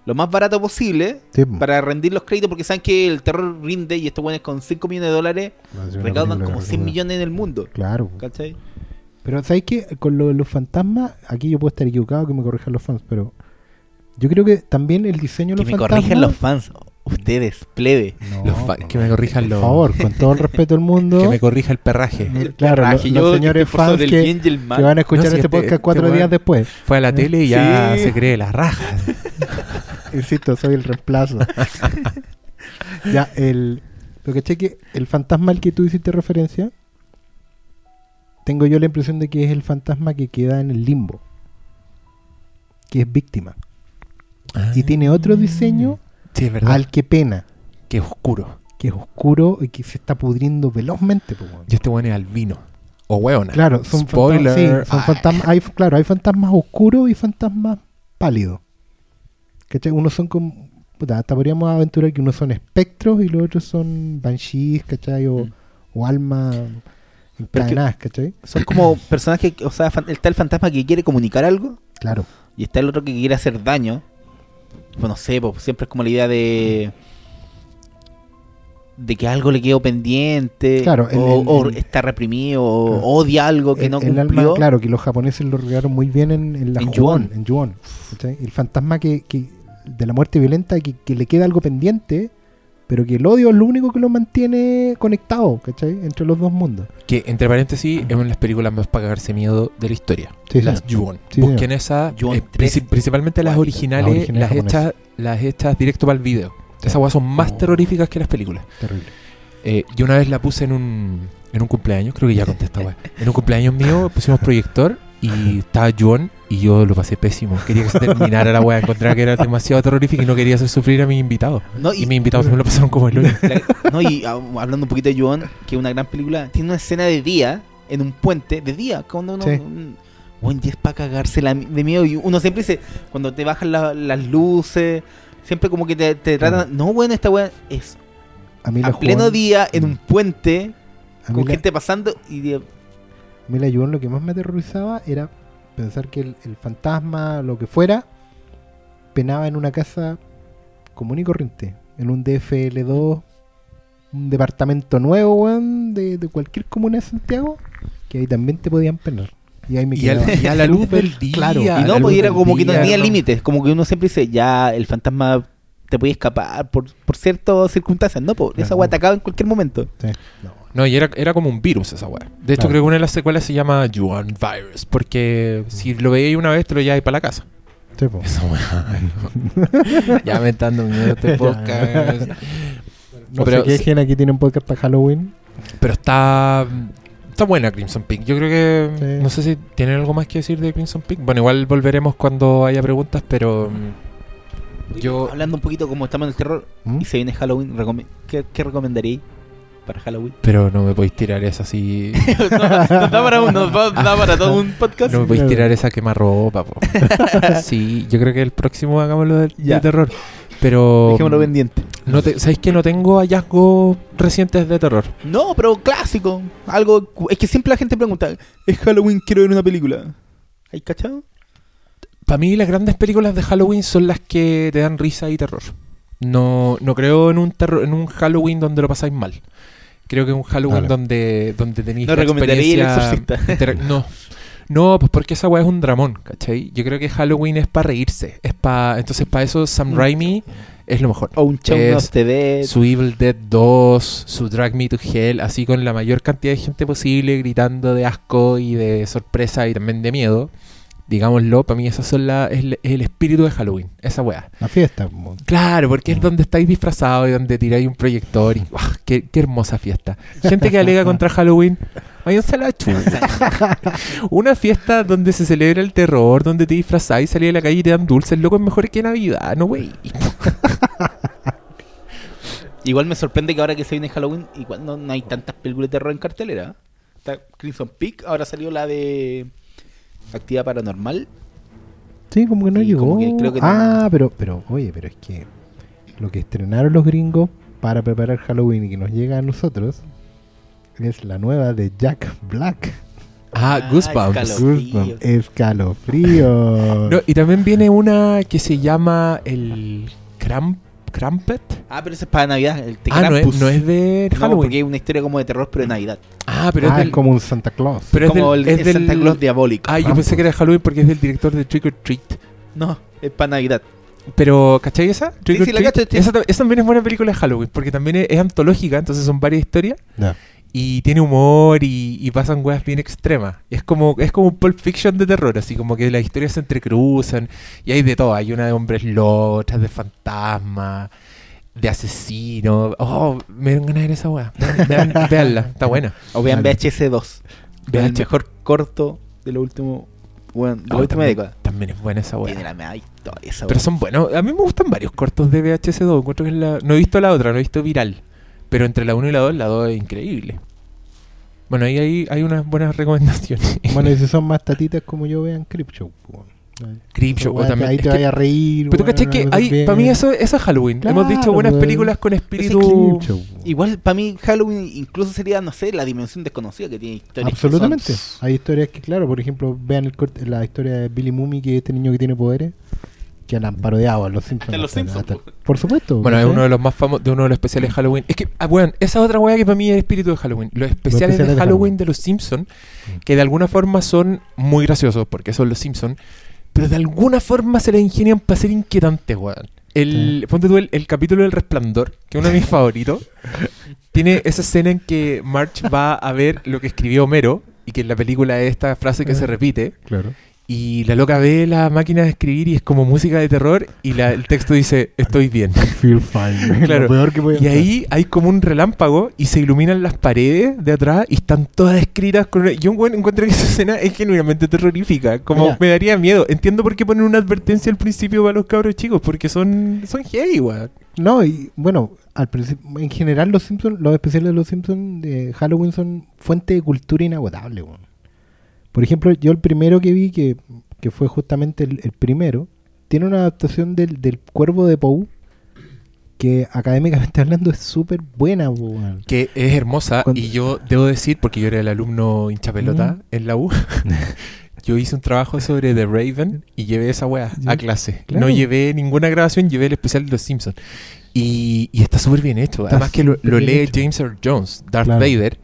Speaker 2: lo más barato posible
Speaker 3: Sí,
Speaker 2: para rendir los créditos porque saben que el terror rinde y estos buenos con 5 millones de dólares recaudan como
Speaker 3: que
Speaker 2: 100
Speaker 3: recauda.
Speaker 2: millones en el mundo.
Speaker 3: Claro.
Speaker 2: ¿Cachai?
Speaker 3: Pero ¿sabéis qué? Con lo de los fantasmas, aquí yo puedo estar equivocado, que me corrijan los fans, pero yo creo que también el diseño de
Speaker 2: Que
Speaker 3: los
Speaker 2: me
Speaker 3: fantasmas...
Speaker 2: corrijan los fans, ustedes, plebe.
Speaker 3: No,
Speaker 1: Los
Speaker 3: por
Speaker 1: que me corrijan
Speaker 3: por
Speaker 1: los-
Speaker 3: favor, con todo el respeto del mundo.
Speaker 1: Que me corrija el perraje.
Speaker 2: El
Speaker 3: Claro,
Speaker 2: perraje,
Speaker 3: los señores
Speaker 2: por
Speaker 3: fans que- van a escuchar
Speaker 1: No, si
Speaker 3: este
Speaker 1: este-
Speaker 3: podcast cuatro días después.
Speaker 1: Fue a la tele y ya
Speaker 2: Sí.
Speaker 1: se cree la raja.
Speaker 3: Insisto, soy el reemplazo. ya, el. Lo que que el fantasma al que tú hiciste referencia, tengo yo la impresión de que es el fantasma que queda en el limbo. Que es víctima. Y tiene otro diseño
Speaker 1: Sí, es verdad.
Speaker 3: al que pena.
Speaker 1: Que es oscuro.
Speaker 3: Que es oscuro y que se está pudriendo velozmente. po.
Speaker 1: Y este bueno es albino. O weona.
Speaker 3: Claro, son
Speaker 1: Spoiler.
Speaker 3: fantasmas. sí, son
Speaker 1: Ay.
Speaker 3: fantasmas. Hay, claro, hay fantasmas oscuros y fantasmas pálidos. ¿Cachai? Unos son como. Puta, hasta podríamos aventurar que unos son espectros y los otros son banshees, ¿cachai? O,
Speaker 2: Mm.
Speaker 3: o almas encadenadas, ¿cachai?
Speaker 2: Son como personajes, que- o sea, fan- está el fantasma que quiere comunicar algo
Speaker 3: Claro.
Speaker 2: y está el otro que quiere hacer daño. Pues no sé, pues siempre es como la idea de de que algo le quedó pendiente
Speaker 3: Claro, el-
Speaker 2: o,
Speaker 3: el-
Speaker 2: o
Speaker 3: el-
Speaker 2: está reprimido o
Speaker 3: Claro.
Speaker 2: odia algo que
Speaker 3: el,
Speaker 2: no
Speaker 3: el
Speaker 2: cumplió.
Speaker 3: alma, claro, que los japoneses lo regaron muy bien en, en la
Speaker 2: En
Speaker 3: Juon, en ¿cachai? El fantasma que, que de la muerte violenta que, que le queda algo pendiente, pero que el odio es lo único que lo mantiene conectado, ¿cachai? Entre los dos mundos.
Speaker 1: Que, entre paréntesis, es una de las películas más para cagarse miedo de la historia.
Speaker 3: Sí,
Speaker 1: las. Juon.
Speaker 3: Sí,
Speaker 1: Busquen esas, eh,
Speaker 2: 3.
Speaker 1: princi- principalmente las originales,
Speaker 3: Las originales
Speaker 1: las, hechas, las hechas directo para el video. Esas weas son más
Speaker 3: Oh.
Speaker 1: terroríficas que las películas.
Speaker 3: Terrible.
Speaker 1: Eh, yo una vez la puse en un, en un cumpleaños, creo que ya conté esta wea. En un cumpleaños mío pusimos proyector y estaba Juan y yo lo pasé pésimo. Quería que se terminara la wea, encontraba que era demasiado terrorífica y no quería hacer sufrir a mis invitados.
Speaker 2: No,
Speaker 1: Y mis invitados me lo pasaron como el.
Speaker 2: La- no, y ah, hablando un poquito de Joan, que es una gran película, tiene una escena de día, en un puente, de día, cuando uno...
Speaker 3: Sí.
Speaker 2: un- Buen día es para cagarse la- de miedo. Y uno siempre dice, cuando te bajan la- las luces, siempre como que te, te tratan... No, bueno, esta weá es
Speaker 3: A mí
Speaker 2: a pleno día, en
Speaker 3: Mm.
Speaker 2: un puente,
Speaker 3: a
Speaker 2: con
Speaker 3: la-
Speaker 2: gente pasando y... de-
Speaker 3: A mí la Yuon lo que más me aterrorizaba era pensar que el, el fantasma, lo que fuera, penaba en una casa común y corriente. En un DFL2, un departamento nuevo, weón, de, de cualquier comuna de Santiago, que ahí también te podían penar. Y ahí me
Speaker 1: Y a,
Speaker 3: quedaba.
Speaker 1: y a la luz del día.
Speaker 3: Claro.
Speaker 2: y no, pues era como que no tenía
Speaker 1: no.
Speaker 2: límites. Como que uno siempre dice, ya, el fantasma te puede escapar por, por ciertas circunstancias. No, pues esa
Speaker 3: Claro.
Speaker 2: weá te acaba en cualquier momento.
Speaker 3: Sí, no.
Speaker 1: No, y era, era como un virus esa weá. De hecho,
Speaker 3: Claro.
Speaker 1: creo que una de las secuelas se llama Juan Virus. Porque si lo veíais una vez, te lo lleváis para la casa.
Speaker 3: Sí, po.
Speaker 1: Esa weá. ya me está dando miedo este podcast.
Speaker 3: No
Speaker 1: pero
Speaker 3: sé qué aquí tiene un podcast para Halloween.
Speaker 1: Pero está. Está buena Crimson Peak. Yo creo que.
Speaker 3: Sí.
Speaker 1: No sé si tienen algo más que decir de Crimson Peak. Bueno, igual volveremos cuando haya preguntas, pero. mm, Yo.
Speaker 2: Hablando un poquito como estamos en el terror
Speaker 3: ¿Mm?
Speaker 2: y se viene Halloween, ¿qué, qué recomendaríais? Para Halloween.
Speaker 1: Pero no me podéis tirar esa así.
Speaker 2: no, nos da para, un- va- da para todo un podcast.
Speaker 1: No me podéis tirar esa quemarropa, po. Sí, yo creo que el próximo hagámoslo de, terror. Pero.
Speaker 2: Dejémoslo pendiente.
Speaker 1: No te, ¿Sabéis que no tengo hallazgos recientes de terror?
Speaker 2: No, pero clásico. Algo. Es que siempre la gente pregunta: ¿Es Halloween? Quiero ver una película. ¿Hay cachado?
Speaker 1: Para mí las grandes películas de Halloween son las que te dan risa y terror. No, no creo en un terror, en un Halloween donde lo pasáis mal. Creo que es un Halloween donde, donde tenéis
Speaker 2: No
Speaker 1: la
Speaker 2: recomendaría El
Speaker 1: experiencia
Speaker 2: Exorcista.
Speaker 1: intera- No. No, pues porque esa weá es un dramón, ¿cachai? Yo creo que Halloween es para reírse. Es para Entonces, para eso Sam
Speaker 2: Mm.
Speaker 1: Raimi es lo mejor.
Speaker 2: O un Shaun
Speaker 1: Es
Speaker 2: of the Dead.
Speaker 1: Su Evil Dead 2, su Drag Me to Hell, así con la mayor cantidad de gente posible gritando de asco y de sorpresa y también de miedo. Digámoslo, para mí esas son la, es el, el espíritu de Halloween, esa weá.
Speaker 3: La fiesta.
Speaker 1: Claro, porque es donde estáis disfrazados y donde tiráis un proyector y ¡guau! qué, qué hermosa fiesta! Gente que alega contra Halloween, váyanse a la chuta. Una fiesta donde se celebra el terror, donde te disfrazáis, salís a la calle y te dan dulces, loco, es mejor que Navidad, no wey.
Speaker 2: Igual me sorprende que ahora que se viene Halloween, igual no, no hay tantas películas de terror en cartelera. Está Crimson Peak, ahora salió la de Actividad Paranormal.
Speaker 3: Sí, como que no llegó.
Speaker 2: como que creo que no.
Speaker 3: ah, pero, pero, oye, pero es que lo que estrenaron los gringos para preparar Halloween y que nos llega a nosotros es la nueva de Jack Black.
Speaker 1: Ah,
Speaker 2: Ah,
Speaker 1: Goosebumps.
Speaker 2: escalofrío.
Speaker 3: Goosebumps. Escalofrío.
Speaker 1: No, y también viene una que se llama el Cramp, Crampet.
Speaker 2: Ah, pero ese es para Navidad. El
Speaker 1: Ah, no es, no es de
Speaker 2: No,
Speaker 1: Halloween.
Speaker 2: porque es una historia como de terror, pero de Navidad.
Speaker 1: Ah, pero
Speaker 3: ah,
Speaker 1: es del...
Speaker 3: es como un Santa Claus.
Speaker 1: pero es
Speaker 2: como
Speaker 1: del-
Speaker 2: el,
Speaker 1: es
Speaker 2: el Santa Claus diabólico.
Speaker 1: Ah, yo pensé que era Halloween porque es del director de Trick or Treat.
Speaker 2: No, es para Navidad.
Speaker 1: Pero, ¿cachai esa? Trick or
Speaker 2: sí, la cacho, sí.
Speaker 1: esa, ta- esa también es buena película de Halloween porque también es, es antológica, entonces son varias historias
Speaker 3: Ya.
Speaker 1: Y tiene humor y, y pasan weas bien extremas. Es como, es como un Pulp Fiction de terror, así como que las historias se entrecruzan y hay de todo. Hay una de hombres lobos, de fantasmas, de asesinos. Oh, me dan ganas de ver esa wea. Vean, vean- véanla, está buena.
Speaker 2: O vean. VHS 2. Vean el mejor corto de lo último. Bueno, de la
Speaker 1: Oh,
Speaker 2: última
Speaker 1: también,
Speaker 2: década.
Speaker 1: también es buena esa wea.
Speaker 2: Tiene la media historia esa
Speaker 1: Pero son buenos. A mí me gustan varios cortos de VHS2. Encuentro que es la... No he visto la otra, no he visto Viral. Pero entre la 1 y la 2, la 2 es increíble. Bueno, ahí hay, hay unas buenas recomendaciones.
Speaker 3: Bueno, y si son más tatitas como yo, vean Creepshow.
Speaker 1: Creepshow
Speaker 3: Weá,
Speaker 1: también.
Speaker 3: Ahí te
Speaker 1: que-
Speaker 3: vayas a reír.
Speaker 1: pero tú caché que
Speaker 3: pasas bien.
Speaker 1: para mí eso, eso es Halloween. Hemos dicho
Speaker 3: Claro,
Speaker 1: buenas películas con
Speaker 3: es
Speaker 1: espíritu.
Speaker 2: Igual para mí Halloween incluso sería, no sé, la dimensión desconocida que tiene historias. que
Speaker 3: Absolutamente.
Speaker 2: son-
Speaker 3: Hay historias que, claro, por ejemplo, vean el corte- la historia de Billy Mummy, que es este niño que tiene poderes, que la han parodiado a los Simpsons.
Speaker 2: En Los Simpsons,
Speaker 3: hasta- por supuesto.
Speaker 1: Bueno, es
Speaker 3: ¿cachai?
Speaker 1: uno de los más famosos, de uno de los especiales de Halloween. Es que, ah, bueno, esa otra weá que para mí es el espíritu de Halloween. Los especiales, de,
Speaker 3: especiales de
Speaker 1: Halloween,
Speaker 3: Halloween.
Speaker 1: de los Simpsons,
Speaker 3: Mm.
Speaker 1: que de alguna forma son muy graciosos, porque son los Simpsons, pero de alguna forma se la ingenian para ser inquietantes, weón. El, Ponte tú el, el capítulo del resplandor, que es uno de mis favoritos. Tiene esa escena en que March va a ver lo que escribió Homero, y que en la película es esta frase que se repite.
Speaker 3: Claro.
Speaker 1: Y la loca ve la máquina de escribir y es como música de terror, y la- el texto dice: Estoy bien.
Speaker 3: Feel fine.
Speaker 1: Claro.
Speaker 3: Peor que
Speaker 1: Y ahí hay como un relámpago y se iluminan las paredes de atrás y están todas escritas con... Yo encuent- encuentro que esa escena es genuinamente terrorífica. Como
Speaker 3: Mira.
Speaker 1: me daría miedo. Entiendo por qué ponen una advertencia al principio para los cabros chicos, porque son, son heavy, weón.
Speaker 3: No, y bueno, al principio, en general los Simpsons, los especiales de los Simpsons de Halloween son fuente de cultura inagotable. weón. Por ejemplo, yo el primero que vi, que, que fue justamente el, el primero, tiene una adaptación del, del Cuervo de Poe, que académicamente hablando es súper buena. weón.
Speaker 1: Que es hermosa
Speaker 3: Cuando-
Speaker 1: y yo debo decir, porque yo era el alumno hincha pelota
Speaker 3: Mm.
Speaker 1: en la U, yo hice un trabajo sobre The Raven y llevé esa weá a clase.
Speaker 3: claro.
Speaker 1: No llevé ninguna grabación, llevé el especial de Los Simpsons. Y, y está súper bien hecho.
Speaker 3: Está
Speaker 1: Además que lo, lo lee
Speaker 3: hecho.
Speaker 1: James Earl Jones, Darth
Speaker 3: Claro.
Speaker 1: Vader.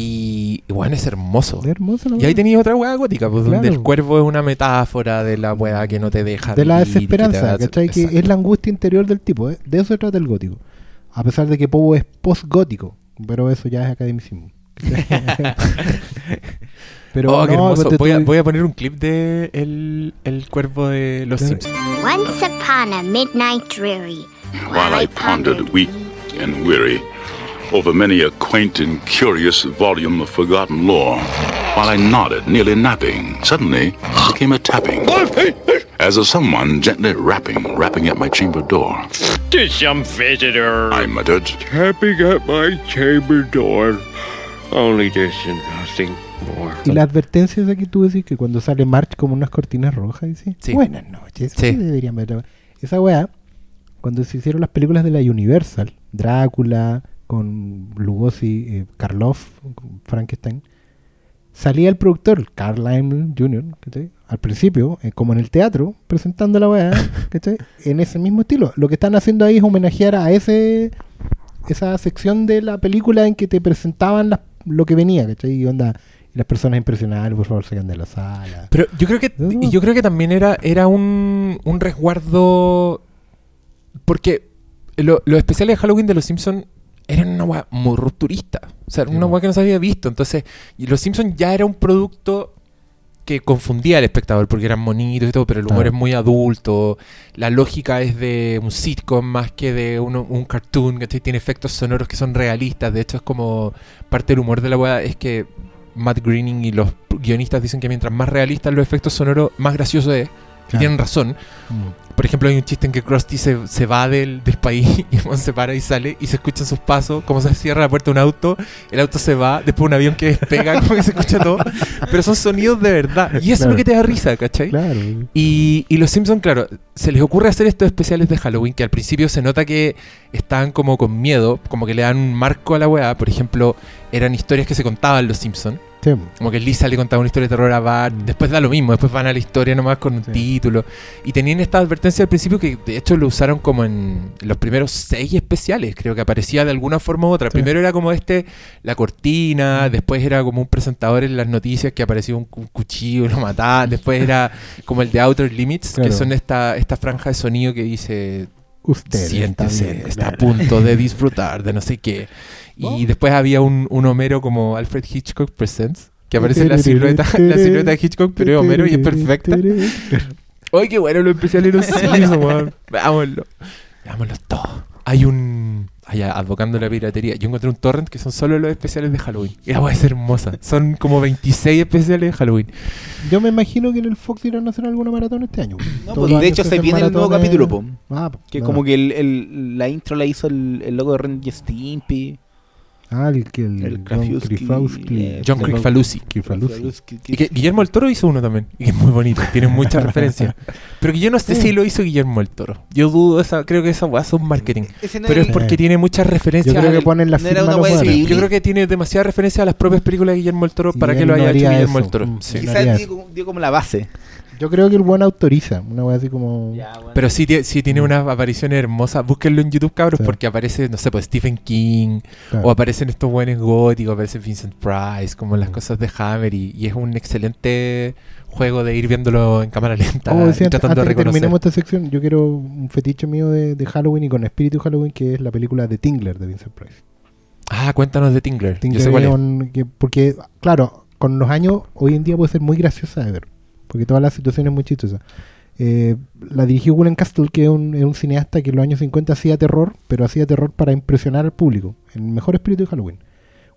Speaker 1: Y bueno, es hermoso.
Speaker 3: Es hermosa la
Speaker 1: Y ahí tenías otra weá gótica, pues, donde
Speaker 3: Claro.
Speaker 1: el cuervo es una metáfora de la weá que no te deja.
Speaker 3: de la
Speaker 1: vivir que te
Speaker 3: desesperanza,
Speaker 1: da-
Speaker 3: ¿cachai? Que es la angustia interior del tipo, ¿eh? de eso se trata el gótico. A pesar de que Poe es post-gótico, pero eso ya es academicismo. pero
Speaker 1: oh, qué
Speaker 3: no,
Speaker 1: hermoso.
Speaker 3: ponte
Speaker 1: Voy a, voy a poner un clip de el, el cuervo de los
Speaker 3: Claro.
Speaker 1: Simpsons.
Speaker 4: Once upon a midnight dreary,
Speaker 5: while I pondered, weak and weary, over many a quaint and curious volume of forgotten lore, while I nodded, nearly napping, suddenly there came a tapping. As of someone gently rapping, rapping at my chamber door.
Speaker 6: To some visitor
Speaker 5: I muttered,
Speaker 6: tapping at my chamber door. Only this and nothing more.
Speaker 3: Y la advertencia esa que tú decís que cuando sale March como unas cortinas rojas, dice,
Speaker 1: Sí.
Speaker 3: buenas noches,
Speaker 1: Sí.
Speaker 3: sí. deberían ver. Esa weá, cuando se hicieron las películas de la Universal, Drácula, con Lugosi, eh, Karloff, Frankenstein, salía el productor, Carl Lime Jr., ¿cachai? al principio, eh, como en el teatro, presentando la weá, ¿cachai? en ese mismo estilo. Lo que están haciendo ahí es homenajear a ese esa sección de la película en que te presentaban las- lo que venía, ¿cachai? Y onda, y las personas impresionadas, por favor, salgan de la sala.
Speaker 1: Pero yo creo que yo creo que también era, era un, un resguardo. Porque lo- los especiales de Halloween de los Simpsons eran una weá muy rupturista. O sea, era una weá que no se había visto. Entonces, los Simpsons ya era un producto que confundía al espectador porque eran bonitos y todo, pero el humor es muy adulto. La lógica es de un sitcom más que de uno- un cartoon, ¿cachai? Tiene efectos sonoros que son realistas. De hecho, es como parte del humor de la weá es que Matt Groening y los guionistas dicen que mientras más realistas los efectos sonoros, más gracioso es. Y
Speaker 3: Claro.
Speaker 1: tienen razón.
Speaker 3: Mm.
Speaker 1: Por ejemplo, hay un chiste en que Krusty se, se va del, del país y se para y sale y se escuchan sus pasos, como se cierra la puerta de un auto, el auto se va, después un avión que despega, como que se escucha todo. Pero son sonidos de verdad. Y eso es lo que te da risa, ¿cachai?
Speaker 3: Claro.
Speaker 1: Y, y los Simpsons, claro, se les ocurre hacer estos especiales de Halloween que al principio se nota que están como con miedo, como que le dan un marco a la weá. Por ejemplo, eran historias que se contaban los Simpsons.
Speaker 3: Sí.
Speaker 1: Como que Lisa le contaba una historia de terror a Bart. Después da lo mismo, después van a la historia nomás con un
Speaker 3: Sí.
Speaker 1: título. Y tenían esta advertencia al principio que de hecho lo usaron como en los primeros seis especiales. Creo que aparecía de alguna forma u otra.
Speaker 3: Sí.
Speaker 1: Primero era como este, la cortina. Después era como un presentador en las noticias que aparecía un, cu- cuchillo y lo mataba. Después era como el de Outer Limits,
Speaker 3: Claro.
Speaker 1: que son esta, esta franja de sonido que dice
Speaker 3: Usted
Speaker 1: siéntese,
Speaker 3: está,
Speaker 1: a punto de disfrutar de no sé qué. Y después había un, un Homero como Alfred Hitchcock Presents, que aparece la silueta, la silueta de Hitchcock, pero es Homero y es perfecta. ¡Ay, qué bueno lo especial de los Simpsons, weón! Veámoslo. Veámoslo todo. Hay un... Allá, advocando la piratería. Yo encontré un torrent que son solo los especiales de Halloween. Y la voy a ser hermosa. Son como 26 especiales de Halloween.
Speaker 3: Yo me imagino que en el Fox irán a hacer alguna maratón este año.
Speaker 2: No, pues, de hecho
Speaker 3: se
Speaker 2: viene el nuevo capítulo, po.
Speaker 3: Ah,
Speaker 2: Que
Speaker 3: no.
Speaker 2: como que el, el- la intro la hizo el, el loco de Ren y Stimpy.
Speaker 3: Ah, el que el,
Speaker 2: El
Speaker 3: John Krifowski.
Speaker 2: eh,
Speaker 1: John Guillermo el Toro hizo uno también. Y es muy bonito. Tiene muchas referencias. Pero que yo no sé si lo hizo Guillermo el Toro. Yo dudo, esa, creo que esa weá son marketing.
Speaker 2: Ese no
Speaker 1: Pero es porque
Speaker 3: Eh.
Speaker 1: tiene muchas referencias.
Speaker 3: Yo creo que ponen la
Speaker 2: no era una.
Speaker 1: Yo creo que tiene demasiadas referencias a las propias películas de Guillermo el Toro para que lo
Speaker 3: no
Speaker 1: haya hecho Guillermo
Speaker 3: eso.
Speaker 1: el Toro.
Speaker 3: Mm,
Speaker 1: Sí.
Speaker 2: Quizás dio como la base.
Speaker 3: Yo creo que el buen autoriza. Una wea así como.
Speaker 1: Pero sí, sí tiene unas apariciones hermosas. Búsquenlo en YouTube, cabros,
Speaker 3: Sí.
Speaker 1: porque aparece, no sé, pues Stephen King,
Speaker 3: Claro.
Speaker 1: o aparecen estos buenos góticos, aparece Vincent Price, como las
Speaker 3: Mm.
Speaker 1: cosas de Hammer, y, y es un excelente juego de ir viéndolo en cámara lenta
Speaker 3: Como
Speaker 1: y
Speaker 3: decía, antes,
Speaker 1: tratando de
Speaker 3: antes que
Speaker 1: reconocer.
Speaker 3: terminemos esta sección, yo quiero un fetiche mío de, de Halloween y con espíritu Halloween, que es la película de Tingler de Vincent Price.
Speaker 1: Ah, cuéntanos de Tingler. Yo
Speaker 3: Tingler
Speaker 1: sé cuál
Speaker 3: es
Speaker 1: es.
Speaker 3: un- que- porque, claro, con los años, hoy en día puede ser muy graciosa de ver, porque todas las situaciones muy chistosas. Eh, la dirigió William Castle, que es un, es cineasta que en los años 50 hacía terror, pero hacía terror para impresionar al público, en el mejor espíritu de Halloween.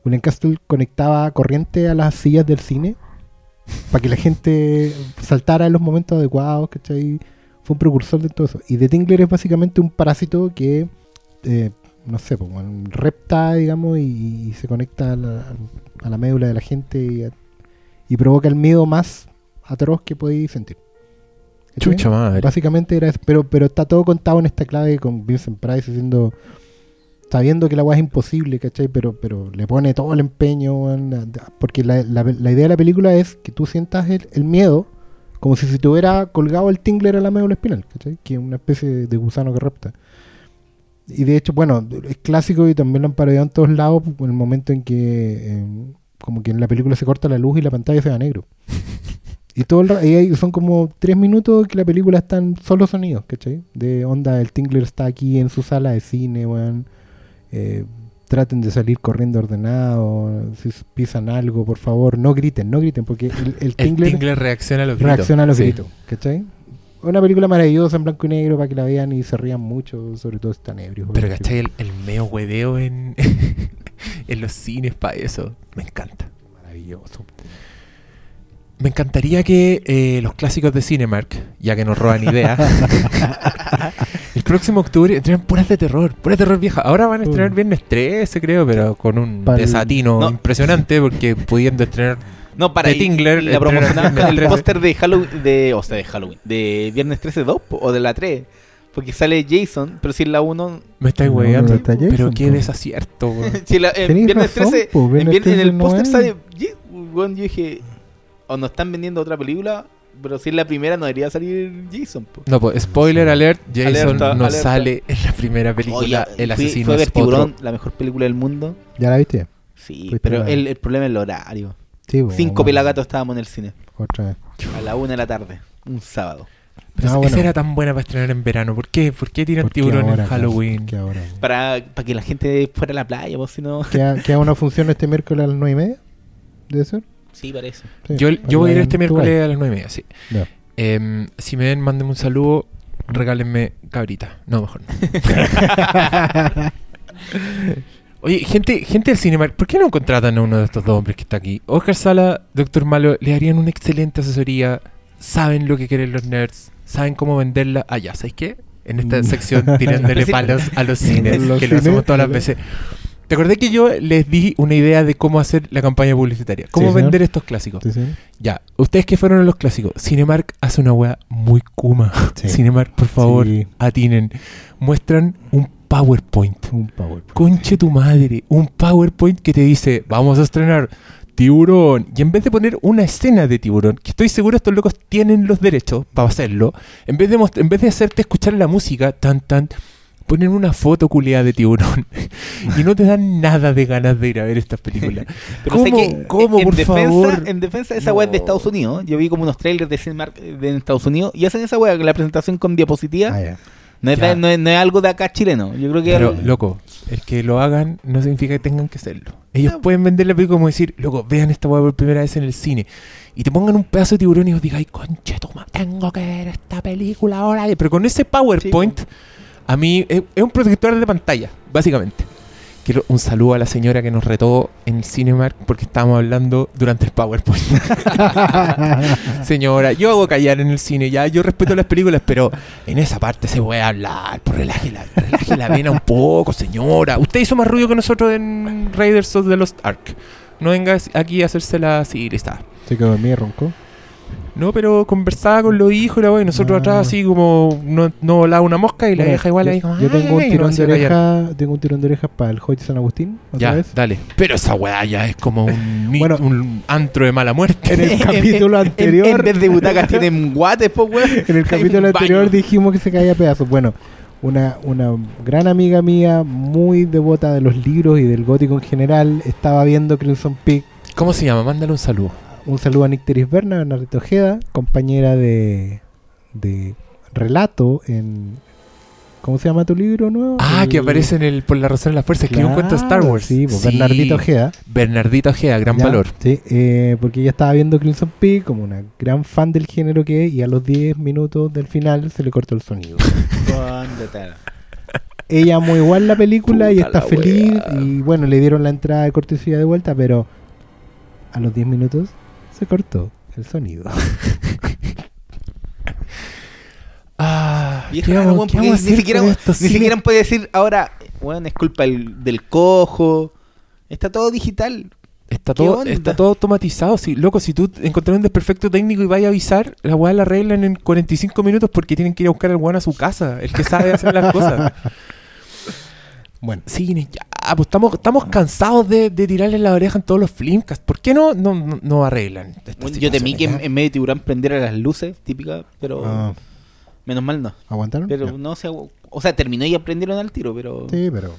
Speaker 3: William Castle conectaba corriente a las sillas del cine para que la gente saltara en los momentos adecuados, ¿cachai? Fue un precursor de todo eso. Y The Tingler es básicamente un parásito que, eh, no sé, pues, repta, digamos, y, se conecta a la, la médula de la gente y provoca el miedo más atroz que podéis sentir.
Speaker 1: Chucha madre.
Speaker 3: Básicamente era eso, pero, pero está todo contado en esta clave con Vincent Price diciendo, sabiendo que la weá es imposible, ¿cachai? Pero, pero le pone todo el empeño, porque la, la- la idea de la película es que tú sientas el, el miedo como si se te hubiera colgado el tingler a la médula espinal, ¿cachai? Que es una especie de gusano que rapta. Y de hecho, bueno, es clásico y también lo han parodiado en todos lados, en el momento en que, eh, como que en la película se corta la luz y la pantalla se va a negro. Y todo el y son como tres minutos que la película está en solo sonidos, ¿cachai? De onda, el Tingler está aquí en su sala de cine, weón. Eh, traten de salir corriendo ordenado. Si pisan algo, por favor, no griten, no griten, porque el, el
Speaker 1: El
Speaker 3: Tingler,
Speaker 1: reacciona a los gritos.
Speaker 3: reacciona a los
Speaker 1: Sí.
Speaker 3: gritos, ¿cachai? Una película maravillosa en blanco y negro para que la vean y se rían mucho, sobre todo si están ebrios.
Speaker 1: Pero. ¿cachai? El, el meo hueveo en, en los cines para eso. Me encanta.
Speaker 3: Maravilloso.
Speaker 1: Me encantaría que eh, los clásicos de Cinemark, ya que nos roban ideas, el próximo octubre entrenen puras de terror, puras de terror vieja. Ahora van a estrenar
Speaker 3: Uh.
Speaker 1: viernes 13, creo, pero con un
Speaker 3: Pa'l-
Speaker 1: desatino
Speaker 2: No.
Speaker 1: impresionante, porque pudiendo estrenar.
Speaker 2: No, para
Speaker 1: De
Speaker 2: y-
Speaker 1: Tingler,
Speaker 2: y la
Speaker 1: el
Speaker 2: promocionaban con el
Speaker 1: de-
Speaker 2: póster de Halloween, de, o sea, de Halloween, de Viernes 13 2 po, o de la 3. Porque sale Jason, pero si en la 1.
Speaker 1: Me estáis
Speaker 3: No, Jason,
Speaker 1: pero qué
Speaker 3: po.
Speaker 1: desacierto.
Speaker 2: Si en la, en Viernes
Speaker 3: razón,
Speaker 2: 13,
Speaker 3: po,
Speaker 2: en,
Speaker 3: Viernes
Speaker 2: vier- en
Speaker 3: 13
Speaker 2: el póster sale. Yo dije, o nos están vendiendo otra película, pero si es la primera no debería salir Jason. Po.
Speaker 1: No, pues spoiler alert, Jason
Speaker 2: Alerta,
Speaker 1: no
Speaker 2: alerta.
Speaker 1: sale en la primera película,
Speaker 2: Oye,
Speaker 1: el
Speaker 2: fui-
Speaker 1: asesino
Speaker 2: fue
Speaker 1: es
Speaker 2: Tiburón,
Speaker 1: otro.
Speaker 2: la mejor película del mundo.
Speaker 3: ¿Ya la viste?
Speaker 2: Sí,
Speaker 3: Fuiste
Speaker 2: pero el, el problema es el horario.
Speaker 3: Sí,
Speaker 2: Cinco
Speaker 3: bueno,
Speaker 2: pelagatos estábamos en el cine.
Speaker 3: Otra vez.
Speaker 2: A la una de la tarde, un sábado.
Speaker 1: Pero
Speaker 3: Ah,
Speaker 1: esa-
Speaker 3: bueno.
Speaker 1: esa era tan buena para estrenar en verano. ¿Por qué? ¿Por qué tiran
Speaker 3: ¿Por qué
Speaker 1: tiburón
Speaker 3: ahora,
Speaker 1: en? Halloween?
Speaker 3: ¿Por qué ahora?
Speaker 2: Para, para que la gente fuera a la playa, vos si no.
Speaker 3: ¿Queda, queda una función este miércoles a las 9 y media? ¿Debe ser?
Speaker 2: Sí, parece.
Speaker 3: Sí,
Speaker 1: Yo, voy a ir este miércoles a las 9 y media, sí. Em, si me ven, mándenme un saludo. Regálenme cabrita. No, mejor no. Oye, gente, gente del Cinemark, ¿por qué no contratan a uno de estos dos hombres que está aquí? Oscar Sala, Doctor Malo, le harían una excelente asesoría. Saben lo que quieren los nerds, saben cómo venderla. Ah, ya, ¿sabes qué? En esta
Speaker 3: Mm.
Speaker 1: sección tirándole palos a los cines,
Speaker 3: Los
Speaker 1: que lo hacemos todas las veces. ¿Te acordé que yo les di una idea de cómo hacer la campaña publicitaria? ¿Cómo
Speaker 3: Sí, señor.
Speaker 1: vender estos clásicos? Ya, ustedes que fueron a los clásicos, Cinemark hace una weá muy kuma.
Speaker 3: Sí.
Speaker 1: Cinemark, por favor, atinen. Muestran un PowerPoint.
Speaker 3: Un power.
Speaker 1: Conche tu madre, un PowerPoint que te dice, vamos a estrenar tiburón. Y en vez de poner una escena de tiburón, que estoy seguro estos locos tienen los derechos para hacerlo, en vez de, en vez de hacerte escuchar la música, tan tan, ponen una foto culiada de tiburón. y no te dan nada de ganas de ir a ver estas películas.
Speaker 2: Pero
Speaker 1: ¿Cómo?
Speaker 2: sé que
Speaker 1: ¿Cómo,
Speaker 2: en
Speaker 1: por
Speaker 2: defensa,
Speaker 1: favor?
Speaker 2: En defensa, esa weá es de
Speaker 1: No.
Speaker 2: Estados Unidos. Yo vi como unos trailers de Cinemark de Estados Unidos y hacen esa weá, la presentación con diapositiva.
Speaker 3: Ah, ya.
Speaker 2: no, es de- no es, no es algo de acá chileno. Yo creo que
Speaker 1: Pero,
Speaker 2: algo-
Speaker 1: loco, el que lo hagan no significa que tengan que hacerlo. Ellos
Speaker 2: No.
Speaker 1: pueden vender la película como decir, loco, vean esta weá por primera vez en el cine. Y te pongan un pedazo de tiburón y os digáis, conche, toma, tengo que ver esta película ahora. Pero con ese PowerPoint, a mí es, es un protector de pantalla, básicamente. Quiero un saludo a la señora que nos retó en el Cinemark porque estábamos hablando durante el PowerPoint. Señora, yo hago callar en el cine, ya, yo respeto las películas, pero en esa parte se puede hablar, pues relaje la, relaje la vena un poco, señora. Usted hizo más ruido que nosotros en Raiders of the Lost Ark. No venga aquí a hacérsela así, y está.
Speaker 3: Se quedó dormido y roncó.
Speaker 1: No, pero conversaba con los hijos y la wea, y nosotros
Speaker 3: Ah.
Speaker 1: atrás así como no, no volaba una mosca y la
Speaker 3: Bueno,
Speaker 1: vieja igual
Speaker 3: yo,
Speaker 1: ahí como,
Speaker 3: yo tengo un
Speaker 1: "Ay", y
Speaker 3: tirón de oreja, tengo un tirón de orejas para el Hoy de San Agustín, otra
Speaker 1: Ya,
Speaker 3: vez.
Speaker 1: dale. Pero esa weá ya es como un,
Speaker 3: Bueno.
Speaker 1: un antro de mala muerte.
Speaker 3: En el capítulo
Speaker 2: En-
Speaker 3: anterior,
Speaker 2: En, vez de butacas tienen guates, pues, weón.
Speaker 3: en el capítulo
Speaker 2: un
Speaker 3: anterior dijimos que se caía a pedazos. Bueno, una, una gran amiga mía, muy devota de los libros y del gótico en general, estaba viendo Crimson Peak.
Speaker 1: ¿Cómo se llama? Mándale un saludo.
Speaker 3: Un saludo a Nicteris Berna, Bernardito Ojeda, compañera de, de relato en... ¿Cómo se llama tu libro nuevo?
Speaker 1: Ah, que aparece en el Por la razón de la fuerza, escribió un cuento de Star
Speaker 3: Claro,
Speaker 1: Wars.
Speaker 3: Sí, pues, Bernardito Ojeda.
Speaker 1: Bernardito Ojeda, gran
Speaker 3: Ya,
Speaker 1: valor.
Speaker 3: Sí, eh, porque ella estaba viendo Crimson Peak como una gran fan del género que es y a los 10 minutos del final se le cortó el sonido. Ella amó igual la película y está feliz
Speaker 1: wea.
Speaker 3: y bueno, le dieron la entrada de cortesía de vuelta, pero a los 10 minutos se cortó el sonido.
Speaker 1: Ah,
Speaker 2: Y es
Speaker 1: ¿qué
Speaker 2: raro,
Speaker 1: vamos-
Speaker 2: weón,
Speaker 1: qué
Speaker 2: porque
Speaker 1: vamos a
Speaker 2: ni
Speaker 1: hacer
Speaker 2: siquiera,
Speaker 1: con
Speaker 2: ni
Speaker 1: estos cines?
Speaker 2: siquiera puede decir ahora, weón, es culpa del, del cojo. Está todo digital.
Speaker 1: Está
Speaker 2: ¿Qué
Speaker 1: todo, está todo automatizado. Si, loco, si tú encontrás un desperfecto técnico y vayas a avisar, la weá la arreglan en 45 minutos porque tienen que ir a buscar al weón a su casa, el que sabe hacer las cosas.
Speaker 3: Bueno,
Speaker 1: Cine, ya, pues estamos, estamos cansados de, de tirarle la oreja en todos los flimcasts. ¿Por qué no, no, no, no arreglan? estas
Speaker 2: yo temí que en, medio de tiburón prendiera las luces típicas, pero
Speaker 3: ah,
Speaker 2: menos mal no.
Speaker 3: ¿aguantaron?
Speaker 2: Pero no se O sea, terminó y aprendieron al tiro, pero.
Speaker 3: Sí, pero...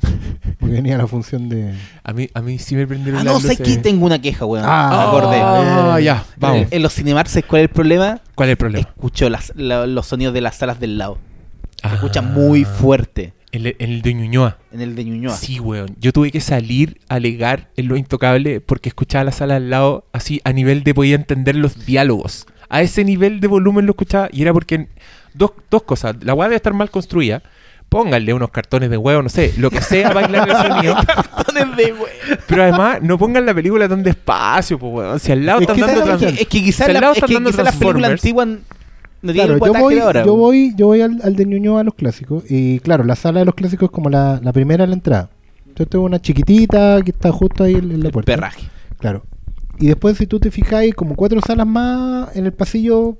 Speaker 3: Porque venía la función de...
Speaker 1: A mí, a mí sí me prendieron
Speaker 2: Ah,
Speaker 1: las
Speaker 2: no, sé
Speaker 1: luces.
Speaker 2: que tengo una queja, weón.
Speaker 3: Ah,
Speaker 2: Me acordé.
Speaker 1: Ah, ya, vamos.
Speaker 2: En, en los Cinemark, ¿sabes cuál es el problema?
Speaker 1: ¿Cuál es el problema?
Speaker 2: Escucho las, la- los sonidos de las salas del lado. Se
Speaker 1: Ah,
Speaker 2: escucha muy fuerte
Speaker 1: El, el de Ñuñoa.
Speaker 2: en el de Ñuñoa.
Speaker 1: Sí, weón. Yo tuve que salir a alegar en lo intocable porque escuchaba la sala al lado así a nivel de podía entender los diálogos. A ese nivel de volumen lo escuchaba y era porque dos, dos cosas. La weá debe estar mal construida pónganle unos cartones de huevo, no sé, lo que sea para aislar el sonido.
Speaker 2: Cartones de hue-
Speaker 1: Pero además, no pongan la película tan despacio, pues, weón. Si al lado
Speaker 3: Es
Speaker 1: están dando
Speaker 3: ¿sabes
Speaker 1: trans-
Speaker 3: lo
Speaker 2: Es que, quizás
Speaker 1: Si al
Speaker 2: la,
Speaker 1: lado
Speaker 2: es que
Speaker 1: dando
Speaker 2: quizás las películas
Speaker 1: Transformers.
Speaker 2: antiguas no
Speaker 3: Claro, yo voy,
Speaker 2: ahora.
Speaker 3: yo voy, yo voy al, al de Ñuñoa a los clásicos. Y claro, la sala de los clásicos es como la, la primera en la entrada. Entonces tengo una chiquitita que está justo ahí en, en la
Speaker 2: El
Speaker 3: puerta.
Speaker 2: perraje.
Speaker 3: Claro. Y después, si tú te fijas, hay como cuatro salas más en el pasillo.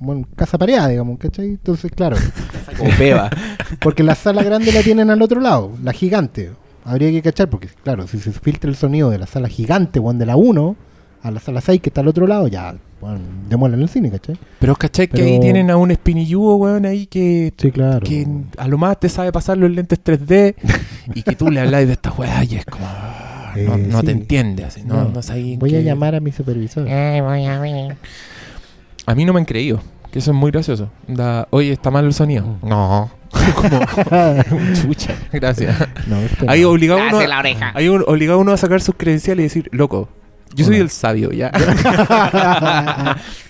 Speaker 3: Bueno, casa pareada, digamos, ¿cachai? Entonces, claro.
Speaker 2: Como peba.
Speaker 3: Porque la sala grande la tienen al otro lado, la gigante. Habría que cachar, porque claro, si se filtra el sonido de la sala gigante, o de la 1, a la sala 6 que está al otro lado, ya, bueno, demuelan el cine, ¿cachai?
Speaker 1: Pero ¿cachai que
Speaker 3: Pero-
Speaker 1: ahí tienen a un espinilludo, weón, ahí que,
Speaker 3: Sí, claro.
Speaker 1: que a lo más te sabe pasar los lentes 3D y que tú le hablas de esta weá y es como... ah, No,
Speaker 3: Eh,
Speaker 1: no te entiende, así, no, no, sabes en
Speaker 3: Voy a llamar a mi supervisor.
Speaker 1: A mí no me han creído, que eso es muy gracioso. Da, Oye, está mal el sonido. No. como, chucha, gracias.
Speaker 3: no, este
Speaker 1: Ahí
Speaker 3: no.
Speaker 1: obligado uno,
Speaker 2: Hace
Speaker 1: a-
Speaker 2: la oreja.
Speaker 1: ahí un- obligado uno a sacar sus credenciales y decir, loco, yo soy
Speaker 3: Hola.
Speaker 1: el sabio, ya.